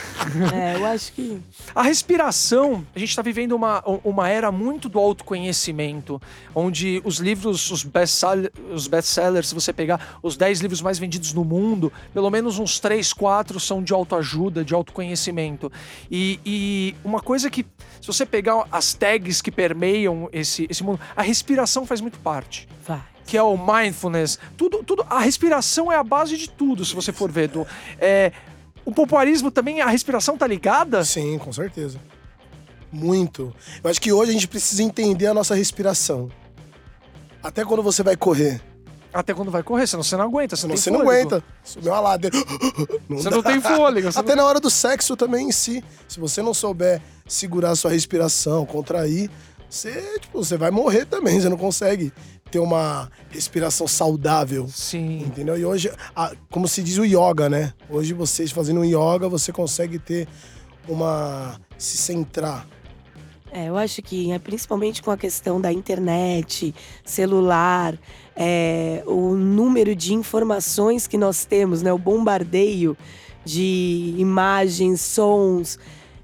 É, eu acho que. A respiração, a gente está vivendo uma, uma era muito do autoconhecimento, onde os livros, os best-sellers, os best-sellers, se você pegar os 10 livros mais vendidos no mundo, pelo menos uns 3, 4 são de autoajuda, de autoconhecimento. E, e uma coisa que, se você pegar as tags que permeiam esse, esse mundo, a respiração faz muito parte Vai. que é o mindfulness. Tudo, tudo, a respiração é a base de tudo, se você for ver. Do, é, o popularismo também, a respiração tá ligada? Sim, com certeza. Muito. Eu acho que hoje a gente precisa entender a nossa respiração. Até quando você vai correr. Até quando vai correr, senão você não aguenta. Você, tem você não aguenta. Subiu uma ladeira. Não Você dá. não tem fôlego. Você Até não... na hora do sexo também em si. Se você não souber segurar a sua respiração, contrair, você, tipo, você vai morrer também. Você não consegue ter uma respiração saudável. Sim. Entendeu? E hoje, a- como se diz o yoga, né? Hoje vocês fazendo um yoga, você consegue ter uma. se centrar. É, eu acho que é principalmente com a questão da internet, celular, é, o número de informações que nós temos, né? O bombardeio de imagens, sons.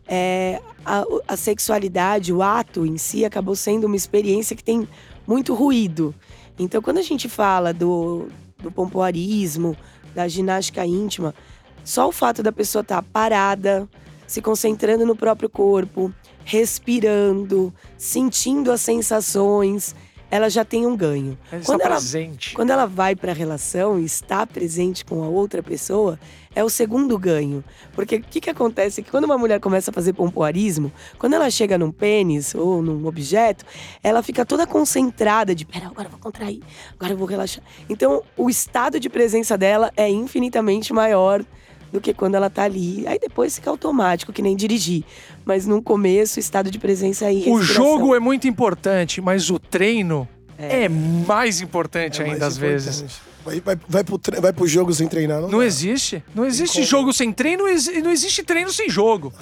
é, a, a sexualidade, o ato em si, acabou sendo uma experiência que tem muito ruído. Então, quando a gente fala do, do pompoarismo, da ginástica íntima, só o fato da pessoa estar parada, se concentrando no próprio corpo, respirando, sentindo as sensações, ela já tem um ganho. Ele Quando ela- presente. Quando ela vai para a relação e está presente com a outra pessoa, é o segundo ganho. Porque o que, que acontece? é Que quando uma mulher começa a fazer pompoarismo, quando ela chega num pênis ou num objeto, ela fica toda concentrada de, pera, agora eu vou contrair, agora eu vou relaxar. Então, o estado de presença dela é infinitamente maior do que quando ela tá ali. Aí depois fica automático, que nem dirigir. Mas no começo, o estado de presença e O jogo é muito importante, mas o treino é, mais importante É ainda mais às vezes. importante. Vai, vai, vai, pro, tre- vai pro jogo sem treinar, não? Não dá. existe. Não existe como. jogo sem treino e não existe treino sem jogo.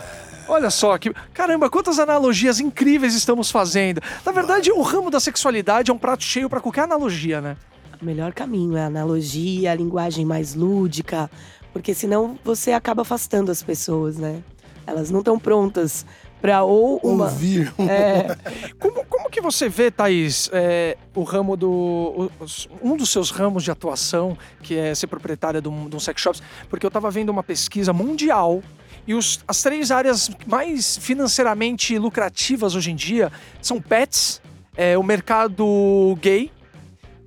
Olha só que. Caramba, quantas analogias incríveis estamos fazendo. Na verdade, o ramo da sexualidade é um prato cheio para qualquer analogia, né? O melhor caminho é a analogia, a linguagem mais lúdica, porque senão você acaba afastando as pessoas, né? Elas não estão prontas para ou uma. Ouvir. É, Como, como que você vê, Thaís, é, o ramo do. os- um dos seus ramos de atuação, que é ser proprietária de um, de um sex shop? Porque eu estava vendo uma pesquisa mundial e os- as três áreas mais financeiramente lucrativas hoje em dia são pets, é, o mercado gay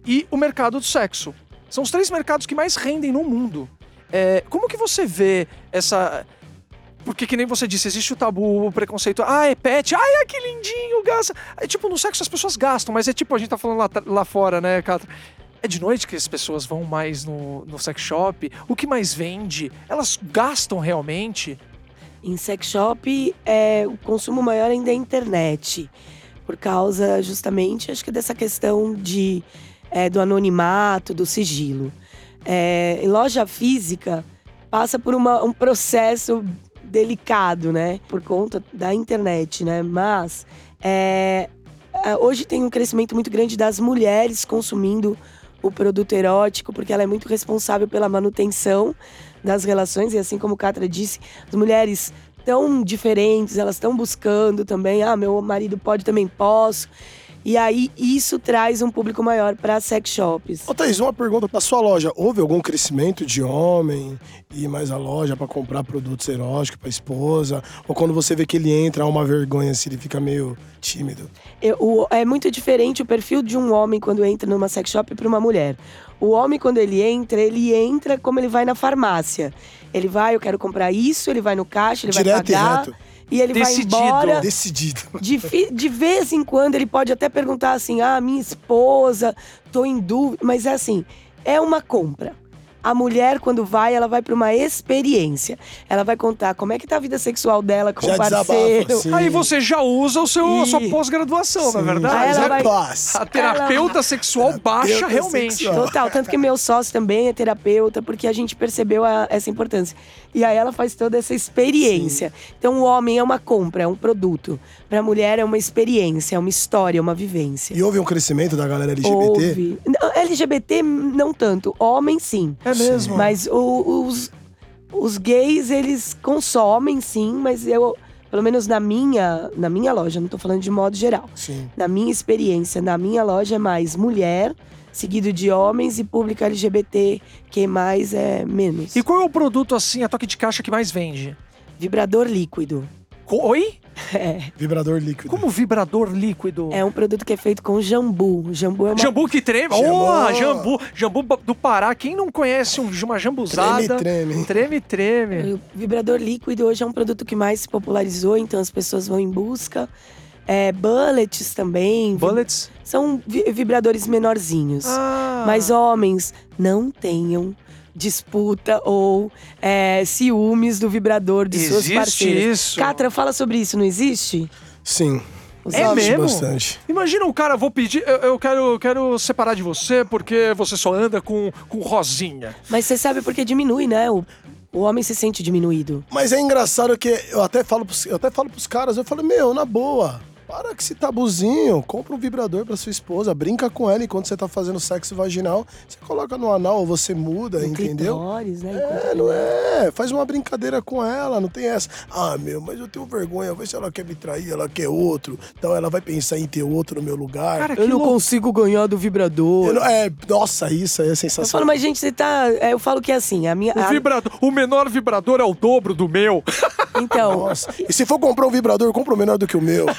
e o mercado do sexo. São os três mercados que mais rendem no mundo. É, como que você vê essa. Porque que nem você disse, existe o tabu, o preconceito. Ah, é pet. Ai, é que lindinho, gasta. É tipo, no sexo as pessoas gastam, mas é tipo, a gente tá falando lá, lá fora, né, Catra? É de noite que as pessoas vão mais no, no sex shop. O que mais vende? Elas gastam realmente? em sex shop, é, o consumo maior ainda é a internet. Por causa, justamente, acho que dessa questão de, é, do anonimato, do sigilo. É, loja física, passa por uma- um processo delicado, né? Por conta da internet, né? Mas é, é, hoje tem um crescimento muito grande das mulheres consumindo o produto erótico, porque ela é muito responsável pela manutenção das relações, e assim como Catra disse, as mulheres tão diferentes, elas estão buscando também, ah, meu marido pode, também posso. E aí isso traz um público maior para sex shops. Ô, Thaís, uma pergunta. Na sua loja, houve algum crescimento de homem ir mais à loja pra comprar produtos eróticos pra esposa? Ou quando você vê que ele entra, há uma vergonha, assim, ele fica meio tímido? Eu- o- é muito diferente o perfil de um homem quando entra numa sex shop para uma mulher. O homem, quando ele entra, ele entra como ele vai na farmácia. Ele vai, eu quero comprar isso, ele vai no caixa, ele Direto e vai pagar. reto. E ele Decidido. vai embora. Decidido. De, de vez em quando ele pode até perguntar assim: ah, minha esposa, tô em dúvida. Mas é assim, é uma compra. A mulher, quando vai, ela vai para uma experiência. Ela vai contar como é que tá a vida sexual dela com Já o parceiro. desabafa, sim. Aí você já usa o seu, a sua pós-graduação, não é Aí verdade? ela é vai-. A terapeuta sexual baixa Terapeuta realmente. sexual. Total, tanto que meu sócio também é terapeuta, porque a gente percebeu a- essa importância. E aí ela faz toda essa experiência. Então o homem é uma compra, é um produto. Pra mulher é uma experiência, é uma história, é uma vivência. E houve um crescimento da galera LGBT? Houve. Não, LGBT não tanto, homem sim. É mesmo? Mas o- os, os gays, eles consomem sim, mas eu, pelo menos na minha, na minha loja, não tô falando de modo geral. Sim. Na minha experiência, na minha loja é mais mulher, seguido de homens e público LGBT, que mais é menos. E qual é o produto, assim, a toque de caixa que mais vende? Vibrador líquido. Oi? É, Vibrador líquido. Como vibrador líquido? é um produto que é feito com jambu. Jambu é uma Jambu que treme. Jambu. Oh, jambu. Jambu do Pará. Quem não conhece um- uma jambuzada? Treme, treme. Treme, treme. O vibrador líquido hoje é um produto que mais se popularizou, então as pessoas vão em busca. É, bullets também. Bullets. São vi- vibradores menorzinhos. Ah. Mas homens, não tenham disputa ou é, ciúmes do vibrador de suas Existe parceiras. isso? Catra, fala sobre isso, não existe? Sim. Os É mesmo? bastante. Imagina o cara, vou pedir, eu, eu quero, quero separar de você porque você só anda com, com rosinha. Mas você sabe porque diminui, né? O, o homem se sente diminuído. Mas é engraçado que eu até falo pros, eu até falo pros caras, eu falo, meu, na boa. Para com esse tabuzinho, compra um vibrador pra sua esposa, brinca com ela enquanto você tá fazendo sexo vaginal, você coloca no anal ou você muda, No entendeu? clitóris, né? É, não é. Faz uma brincadeira com ela, não tem essa. Ah, meu, mas eu tenho vergonha. Vai se ela quer me trair, ela quer outro. Então ela vai pensar em ter outro no meu lugar. Cara, Eu não louco. consigo ganhar do vibrador. Eu não- é, nossa, isso aí é Eu sensacional. falo, mas gente, você tá. é, Eu falo que é assim, a minha. O, a- vibrador, o menor vibrador é o dobro do meu. Então, Nossa. E se for comprar um vibrador, compra o menor do que o meu.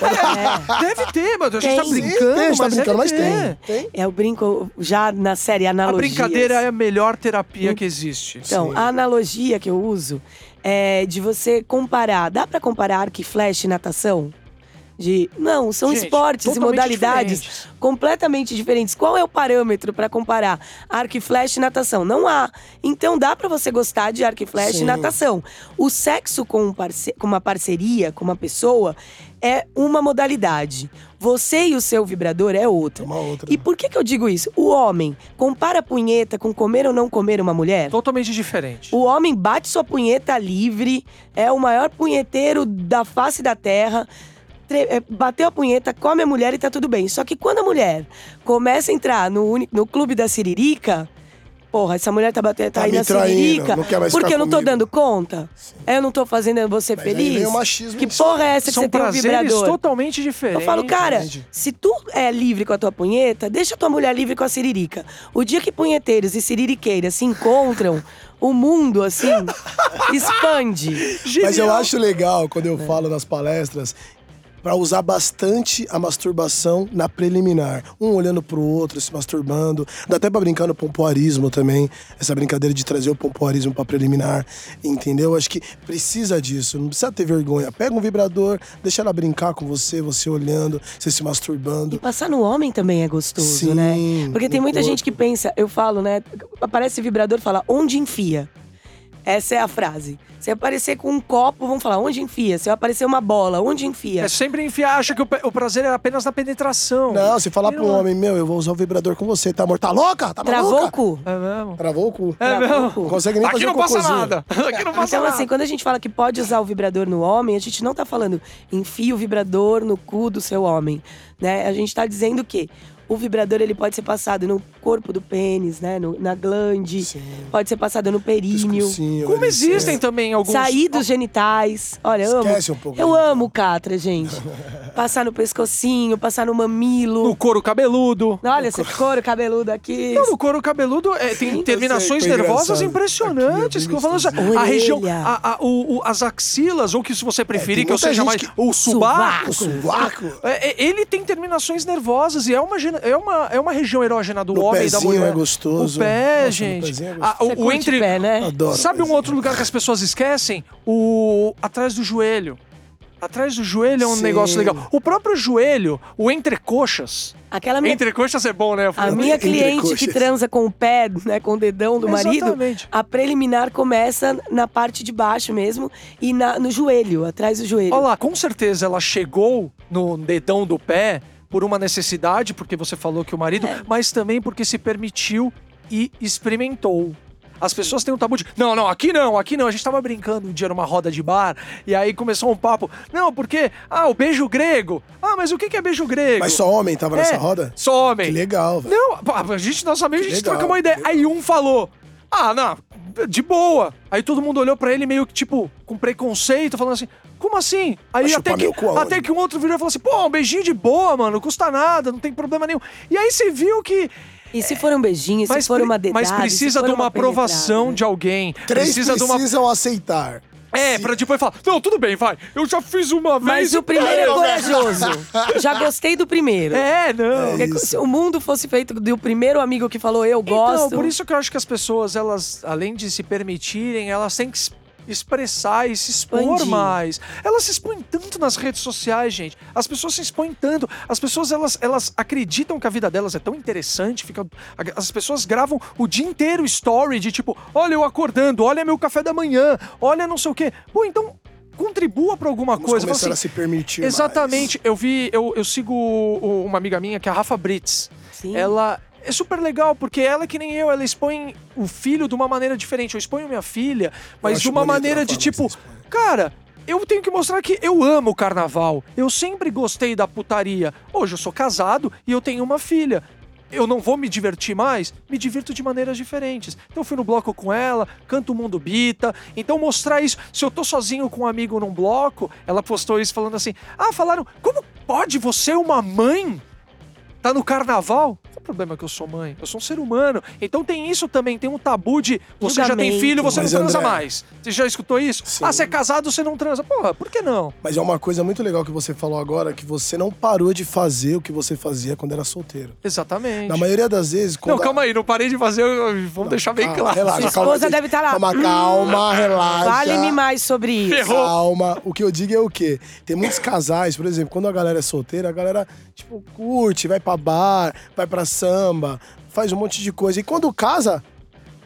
Deve ter, mas a gente Tem. tá Sim, brincando, tem, a gente tá mas brincando, deve mas ter. tem. Tem. é, eu brinco já na série A analogias. brincadeira é a melhor terapia que existe. Então, Sim. a analogia que eu uso é de você comparar. Dá pra comparar arco e flecha e natação? De não, são Gente, esportes e totalmente modalidades diferentes. completamente diferentes. Qual é o parâmetro pra comparar arco e flecha e natação? Não há. Então dá pra você gostar de arco e flecha Sim. e natação. O sexo com, um parce- com uma parceria, com uma pessoa, é uma modalidade. Você e o seu vibrador é outra. Uma outra. E por que, que eu digo isso? O homem compara a punheta com comer ou não comer uma mulher? Totalmente diferente. O homem bate sua punheta livre, é o maior punheteiro da face da terra. é, Bateu a punheta, come a mulher e tá tudo bem. Só que quando a mulher começa a entrar no, no clube da Siririca, porra, essa mulher tá, batendo, tá, Tá aí na traindo, Siririca, não quer mais porque ficar eu não tô comigo. dando conta? Eu não tô fazendo você Mas feliz? o machismo que porra é essa que você tem um vibrador? totalmente diferentes. Eu falo, cara, Entendi. se tu é livre com a tua punheta, deixa a tua mulher livre com a siririca. O dia que punheteiros e siririqueiras se encontram, o mundo, assim, expande. Mas eu acho legal quando É. eu falo nas palestras pra usar bastante a masturbação na preliminar. Um olhando pro outro, se masturbando. Dá até pra brincar no pompoarismo também. Essa brincadeira de trazer o pompoarismo pra preliminar. Entendeu? Acho que precisa disso. Não precisa ter vergonha. Pega um vibrador, deixa ela brincar com você, você olhando, você se E masturbando. passar no homem também é gostoso, Sim, né? Porque tem muita corpo. gente que pensa, eu falo, né? Aparece vibrador e fala, onde enfia? Essa é a frase. Se aparecer com um copo, vão falar, onde enfia? Se aparecer uma bola, onde enfia? É sempre enfiar, acha que o, prazer é apenas na penetração. Não, se falar é. homem, meu, eu vou usar o vibrador com você, tá amor? Tá louca? Tá Travou maluca? o cu? É mesmo. Travou o cu. É Travou mesmo. o cu. Não consegue nem Aqui fazer não um passa cocôzinho. nada. Aqui não passa Então, nada. assim, quando a gente fala que pode usar o vibrador no homem, a gente não tá falando enfia o vibrador no cu do seu homem, né? A gente tá dizendo que o vibrador ele pode ser passado no corpo do pênis, né? No- na glande, Sim. pode ser passado no períneo. Como existem sim. também alguns... Sair dos genitais. Olha, eu amo. Esquece um pouco eu amo catra, gente. passar no pescocinho, passar no mamilo. No couro cabeludo. Olha esse couro cabeludo aqui. Não, no couro cabeludo é, tem Sim. terminações sei, nervosas impressionantes. Aqui, que eu falo assim, a região, a- a- o- o- as axilas, ou que se você preferir, tem que eu seja mais que- o subaco. O sovaco. É, é, ele tem terminações nervosas e é uma é uma, é uma região erógena do No homem e da pezinho mulher. é gostoso. O pé, Nossa, no gente. é Ah, o, o entre. pé, né? Adoro. Sabe um outro lugar que as pessoas esquecem? O atrás do joelho. Atrás do joelho é um Sim. negócio legal. O próprio joelho, o entrecoxas. Aquela minha, Entrecoxas é bom, né? a minha cliente que transa com o pé, né, com o dedão do marido, Exatamente. a preliminar começa na parte de baixo mesmo e na- no joelho, atrás do joelho. Olha lá, com certeza ela chegou no dedão do pé por uma necessidade, porque você falou que o marido, É. mas também porque se permitiu e experimentou. As pessoas têm um tabu de. Não, não, aqui não, aqui não. A gente tava brincando um dia numa roda de bar, e aí começou um papo. Não, porque. Ah, o beijo grego. Ah, mas o que que é beijo grego? Mas só homem tava nessa É, roda? Só homem. Que legal, velho. Não, a gente, nosso amigo, a gente Legal, troca uma ideia. Aí um falou: Ah, não, de boa. Aí todo mundo olhou pra ele meio que, tipo, com preconceito, falando assim. Como assim? Aí até que, cu até que um outro virou e falou assim: pô, um beijinho de boa, mano, não custa nada, não tem problema nenhum. E aí você viu que. E se for um beijinho, se for uma dedada, mas precisa de uma aprovação penetrada. de alguém. Três precisa de uma. precisam aceitar. É, pra depois falar: Não, tudo bem, vai. Eu já fiz uma vez. Mas o primeiro é parei." corajoso. Já gostei do primeiro. É, não. Porque isso. se o mundo fosse feito do primeiro amigo que falou eu gosto. Então, por isso que eu acho que as pessoas, elas, além de se permitirem, elas têm que expressar e se expor Expandir. mais. Elas se expõem tanto nas redes sociais, gente. As pessoas se expõem tanto. As pessoas, elas, elas acreditam que a vida delas é tão interessante. Fica, as pessoas gravam o dia inteiro story de tipo, olha eu acordando, olha meu café da manhã, olha não sei o quê. Bom, então contribua pra alguma Vamos coisa. Começar assim, a se permitir Exatamente. Eu vi, eu, eu sigo uma amiga minha que é a Rafa Brits. Sim. Ela é super legal, porque ela, que nem eu, ela expõe o filho de uma maneira diferente. Eu exponho minha filha, mas de uma maneira de tipo, cara. Eu tenho que mostrar que eu amo o carnaval. Eu sempre gostei da putaria. Hoje eu sou casado e eu tenho uma filha. Eu não vou me divertir mais? Me divirto de maneiras diferentes. Então eu fui no bloco com ela, canto o mundo bita. Então mostrar isso. Se eu tô sozinho com um amigo num bloco, ela postou isso falando assim: Ah, falaram, como pode você, uma mãe, tá no carnaval? Qual o problema que eu sou mãe? Eu sou um ser humano. Então tem isso também, tem um tabu de você já tem filho, você Mas, não transa André- mais. Você já escutou isso? Sim. Ah, você é casado, você não transa. Porra, por que não? Mas é uma coisa muito legal que você falou agora, que você não parou de fazer o que você fazia quando era solteiro. Exatamente. Na maioria das vezes, quando Não, calma aí, não parei de fazer, vamos deixar bem Calma, claro. Relaxa, Sua calma. esposa deve estar lá. Calma, calma, relaxa. Fale-me mais sobre isso. Ferrou. Calma. O que eu digo é o quê? Tem muitos casais, por exemplo, quando a galera é solteira, a galera, tipo, curte, vai pra bar, vai pra samba, faz um monte de coisa. E quando casa,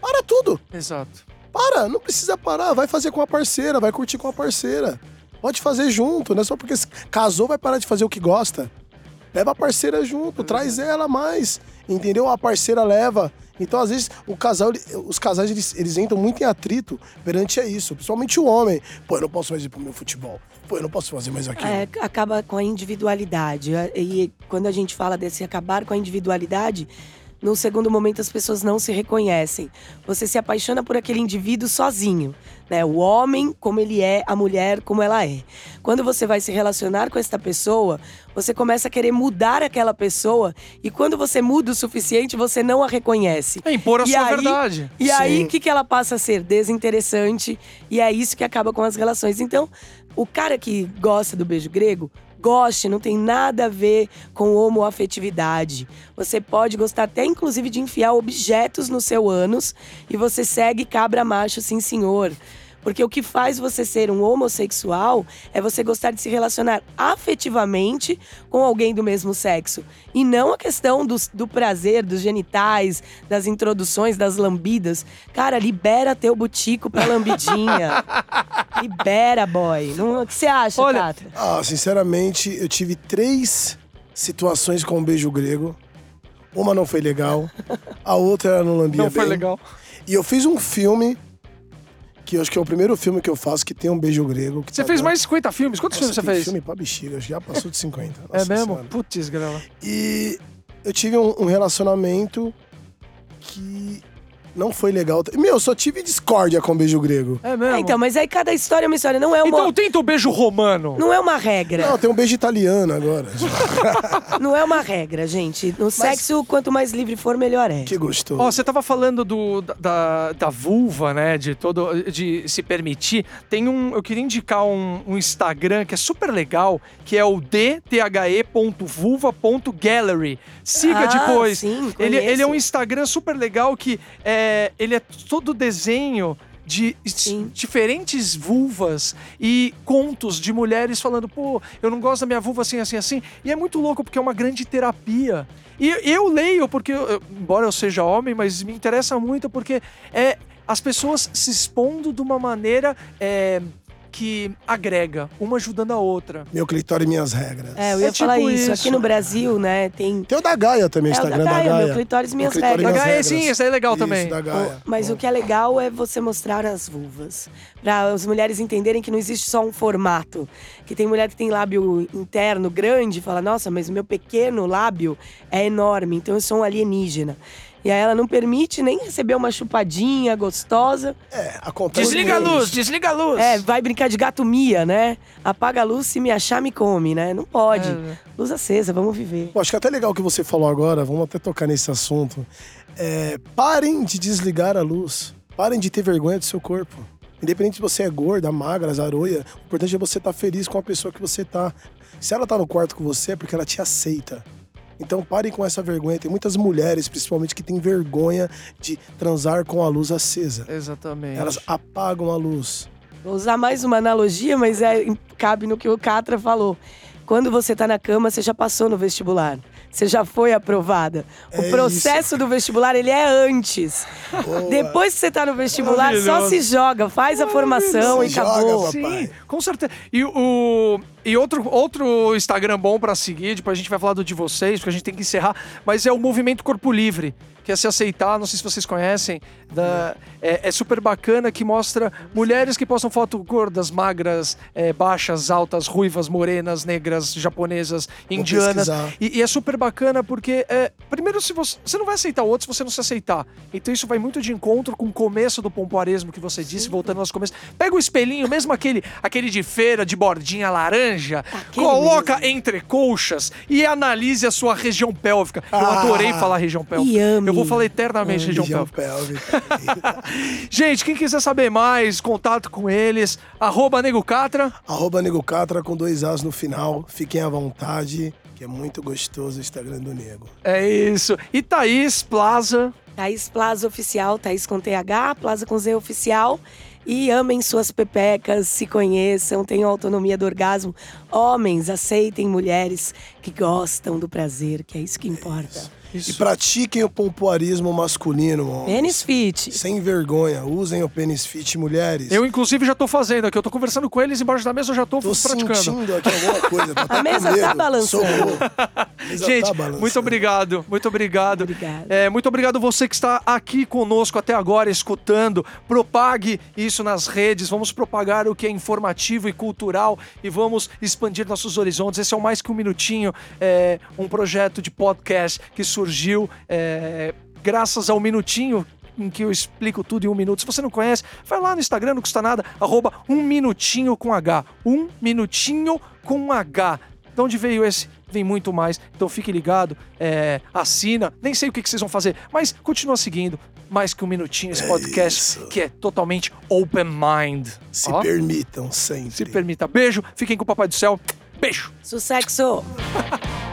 para tudo. Exato. Para, não precisa parar. Vai fazer com a parceira, vai curtir com a parceira. Pode fazer junto, não é só porque casou vai parar de fazer o que gosta. Leva a parceira junto, traz ela mais. Entendeu? A parceira leva. Então, às vezes, o casal, os casais eles, eles entram muito em atrito perante isso. Principalmente o homem. Pô, eu não posso mais ir pro meu futebol. Pô, eu não posso fazer mais aquilo. É, acaba com a individualidade. E quando a gente fala desse acabar com a individualidade, num segundo momento as pessoas não se reconhecem. Você se apaixona por aquele indivíduo sozinho, né? O homem como ele é, a mulher como ela é. Quando você vai se relacionar com esta pessoa, você começa a querer mudar aquela pessoa e quando você muda o suficiente, você não a reconhece. É impor a E sua aí- verdade. E aí, Sim. o que, que ela passa a ser? Desinteressante. E é isso que acaba com as relações. Então, o cara que gosta do beijo grego, goste, não tem nada a ver com homoafetividade. Você pode gostar até, inclusive, de enfiar objetos no seu ânus e você segue cabra macho, sim senhor. Porque o que faz você ser um homossexual é você gostar de se relacionar afetivamente com alguém do mesmo sexo. E não a questão dos- do prazer, dos genitais, das introduções, das lambidas. Cara, libera teu butico pra lambidinha. libera, boy. Não, o que você acha, Olha, Tatra? Ah, sinceramente, eu tive três situações com o beijo grego. Uma não foi legal, a outra era no Lambia Não foi bem. legal. E eu fiz um filme, que eu acho que é o primeiro filme que eu faço que tem um beijo grego. que Você tá fez dando- mais de 50 filmes? Quantos Nossa, filmes você fez? filme pra bexiga, já passou de 50. É Nossa mesmo? Senhora. Putz, grela. E eu tive um, um relacionamento que Não foi legal. Meu, eu só tive discórdia com beijo grego. É mesmo? É, então, mas aí cada história é uma história. Não é uma, Então tenta o beijo romano. não é uma regra. Não, tem um beijo italiano agora. Não é uma regra, gente. No sexo, quanto mais livre for, melhor é. que gostoso. Ó, você tava falando do, da- da, vulva, né? De todo. de se permitir. Tem um. Eu queria indicar um, um Instagram que é super legal, que é o dth.vulva.gallery. Siga Ah, depois. sim, ele, ele é um. Instagram super legal que é, ele é todo desenho. De Sim. diferentes vulvas e contos de mulheres falando, pô, eu não gosto da minha vulva assim, assim, assim. E é muito louco porque é uma grande terapia. E eu leio porque, eu- embora eu seja homem, mas me interessa muito porque é as pessoas se expondo de uma maneira é, que agrega, uma ajudando a outra. Meu clitóris e minhas regras. É, eu ia É tipo falar isso. isso. Aqui no Brasil, né, tem. Tem o da Gaia também, É o da Instagram da Gaia, Gaia. meu clitóris e minhas clitóris regras. Da Gaia, sim, aí é legal Isso, também. da Gaia. Mas o que é legal é você mostrar as vulvas. Para as mulheres entenderem que não existe só um formato. Que tem mulher que tem lábio interno grande e fala: Nossa, mas o meu pequeno lábio é enorme, então eu sou um alienígena. E aí ela não permite nem receber uma chupadinha gostosa. É, acontece. Desliga a luz, desliga a luz. É, vai brincar de gato mia, né? Apaga a luz, se me achar, me come, né? Não pode. É. Luz acesa, vamos viver. Pô, acho que é até legal o que você falou agora, vamos até tocar nesse assunto. É, parem de desligar a luz. Parem de ter vergonha do seu corpo. Independente se você é gorda, magra, zaroia, o importante é você estar feliz com a pessoa que você tá. Se ela tá no quarto com você, é porque ela te aceita. Então parem com essa vergonha. Tem muitas mulheres, principalmente, que têm vergonha de transar com a luz acesa. Exatamente. Elas apagam a luz. Vou usar mais uma analogia, mas é, cabe no que o Catra falou. Quando você tá na cama, você já passou no vestibular. Você já foi aprovada. É o processo do vestibular, ele é antes. Depois que você tá no vestibular, só se joga, faz a formação Se e joga, acabou. Sim, com certeza. E, o, e outro, outro Instagram bom pra seguir, depois a gente vai falar do de vocês, porque a gente tem que encerrar, mas é o Movimento Corpo Livre, que é se aceitar, não sei se vocês conhecem, da, é, é super bacana, que mostra mulheres que postam foto gordas, magras, é, baixas, altas, ruivas, morenas, negras, japonesas, indianas. E, e é super bacana porque, é, primeiro, se você, você não vai aceitar o outro se você não se aceitar. Então isso vai muito de encontro com o começo do pompoarismo que você disse, voltando aos começos. Pega o espelhinho, mesmo aquele, aquele de feira, de bordinha laranja, Aquele coloca mesmo. entre colchas e analise a sua região pélvica. Eu Ah. adorei falar região pélvica. Ame. Eu vou falar eternamente região Região pélvica. pélvica. Gente, quem quiser saber mais, contato com eles, arroba Nego Catra. Arroba Nego Catra com dois As no final. Fiquem à vontade, que é muito gostoso o Instagram do Nego. É isso. E Thaís Plaza. Thaís Plaza Oficial, Thaís com TH, Plaza com Z Oficial. E amem suas pepecas, se conheçam, tenham autonomia do orgasmo. Homens, aceitem mulheres que gostam do prazer, que é isso que importa. E pratiquem o pompoarismo masculino, homens. Pênis fit. Sem vergonha, usem o pênis fit, mulheres. Eu, inclusive, já tô fazendo aqui. Eu tô conversando com eles embaixo da mesa, eu já tô, Tô praticando. sentindo aqui alguma coisa. Até A mesa tá medo. balançando. A mesa Gente, tá balançando. muito obrigado, muito obrigado. Obrigada. É, muito obrigado você que está aqui conosco até agora, escutando. Propague isso nas redes, vamos propagar o que é informativo e cultural e vamos expandir nossos horizontes. Esse é o Mais Que Um Minutinho, é, um projeto de podcast que surgiu é, graças ao Minutinho em que eu explico tudo em um minuto. Se você não conhece, vai lá no Instagram, não custa nada, arroba um minutinho com H. Um minutinho com H. De onde veio esse? Vem muito mais. Então fique ligado, é, assina. Nem sei o que, que vocês vão fazer, mas continua seguindo. Mais que um minutinho esse podcast isso. que é totalmente open mind. Se Ó, permitam sempre. se permita. Beijo, fiquem com o Papai do Céu. Beijo. Sucesso!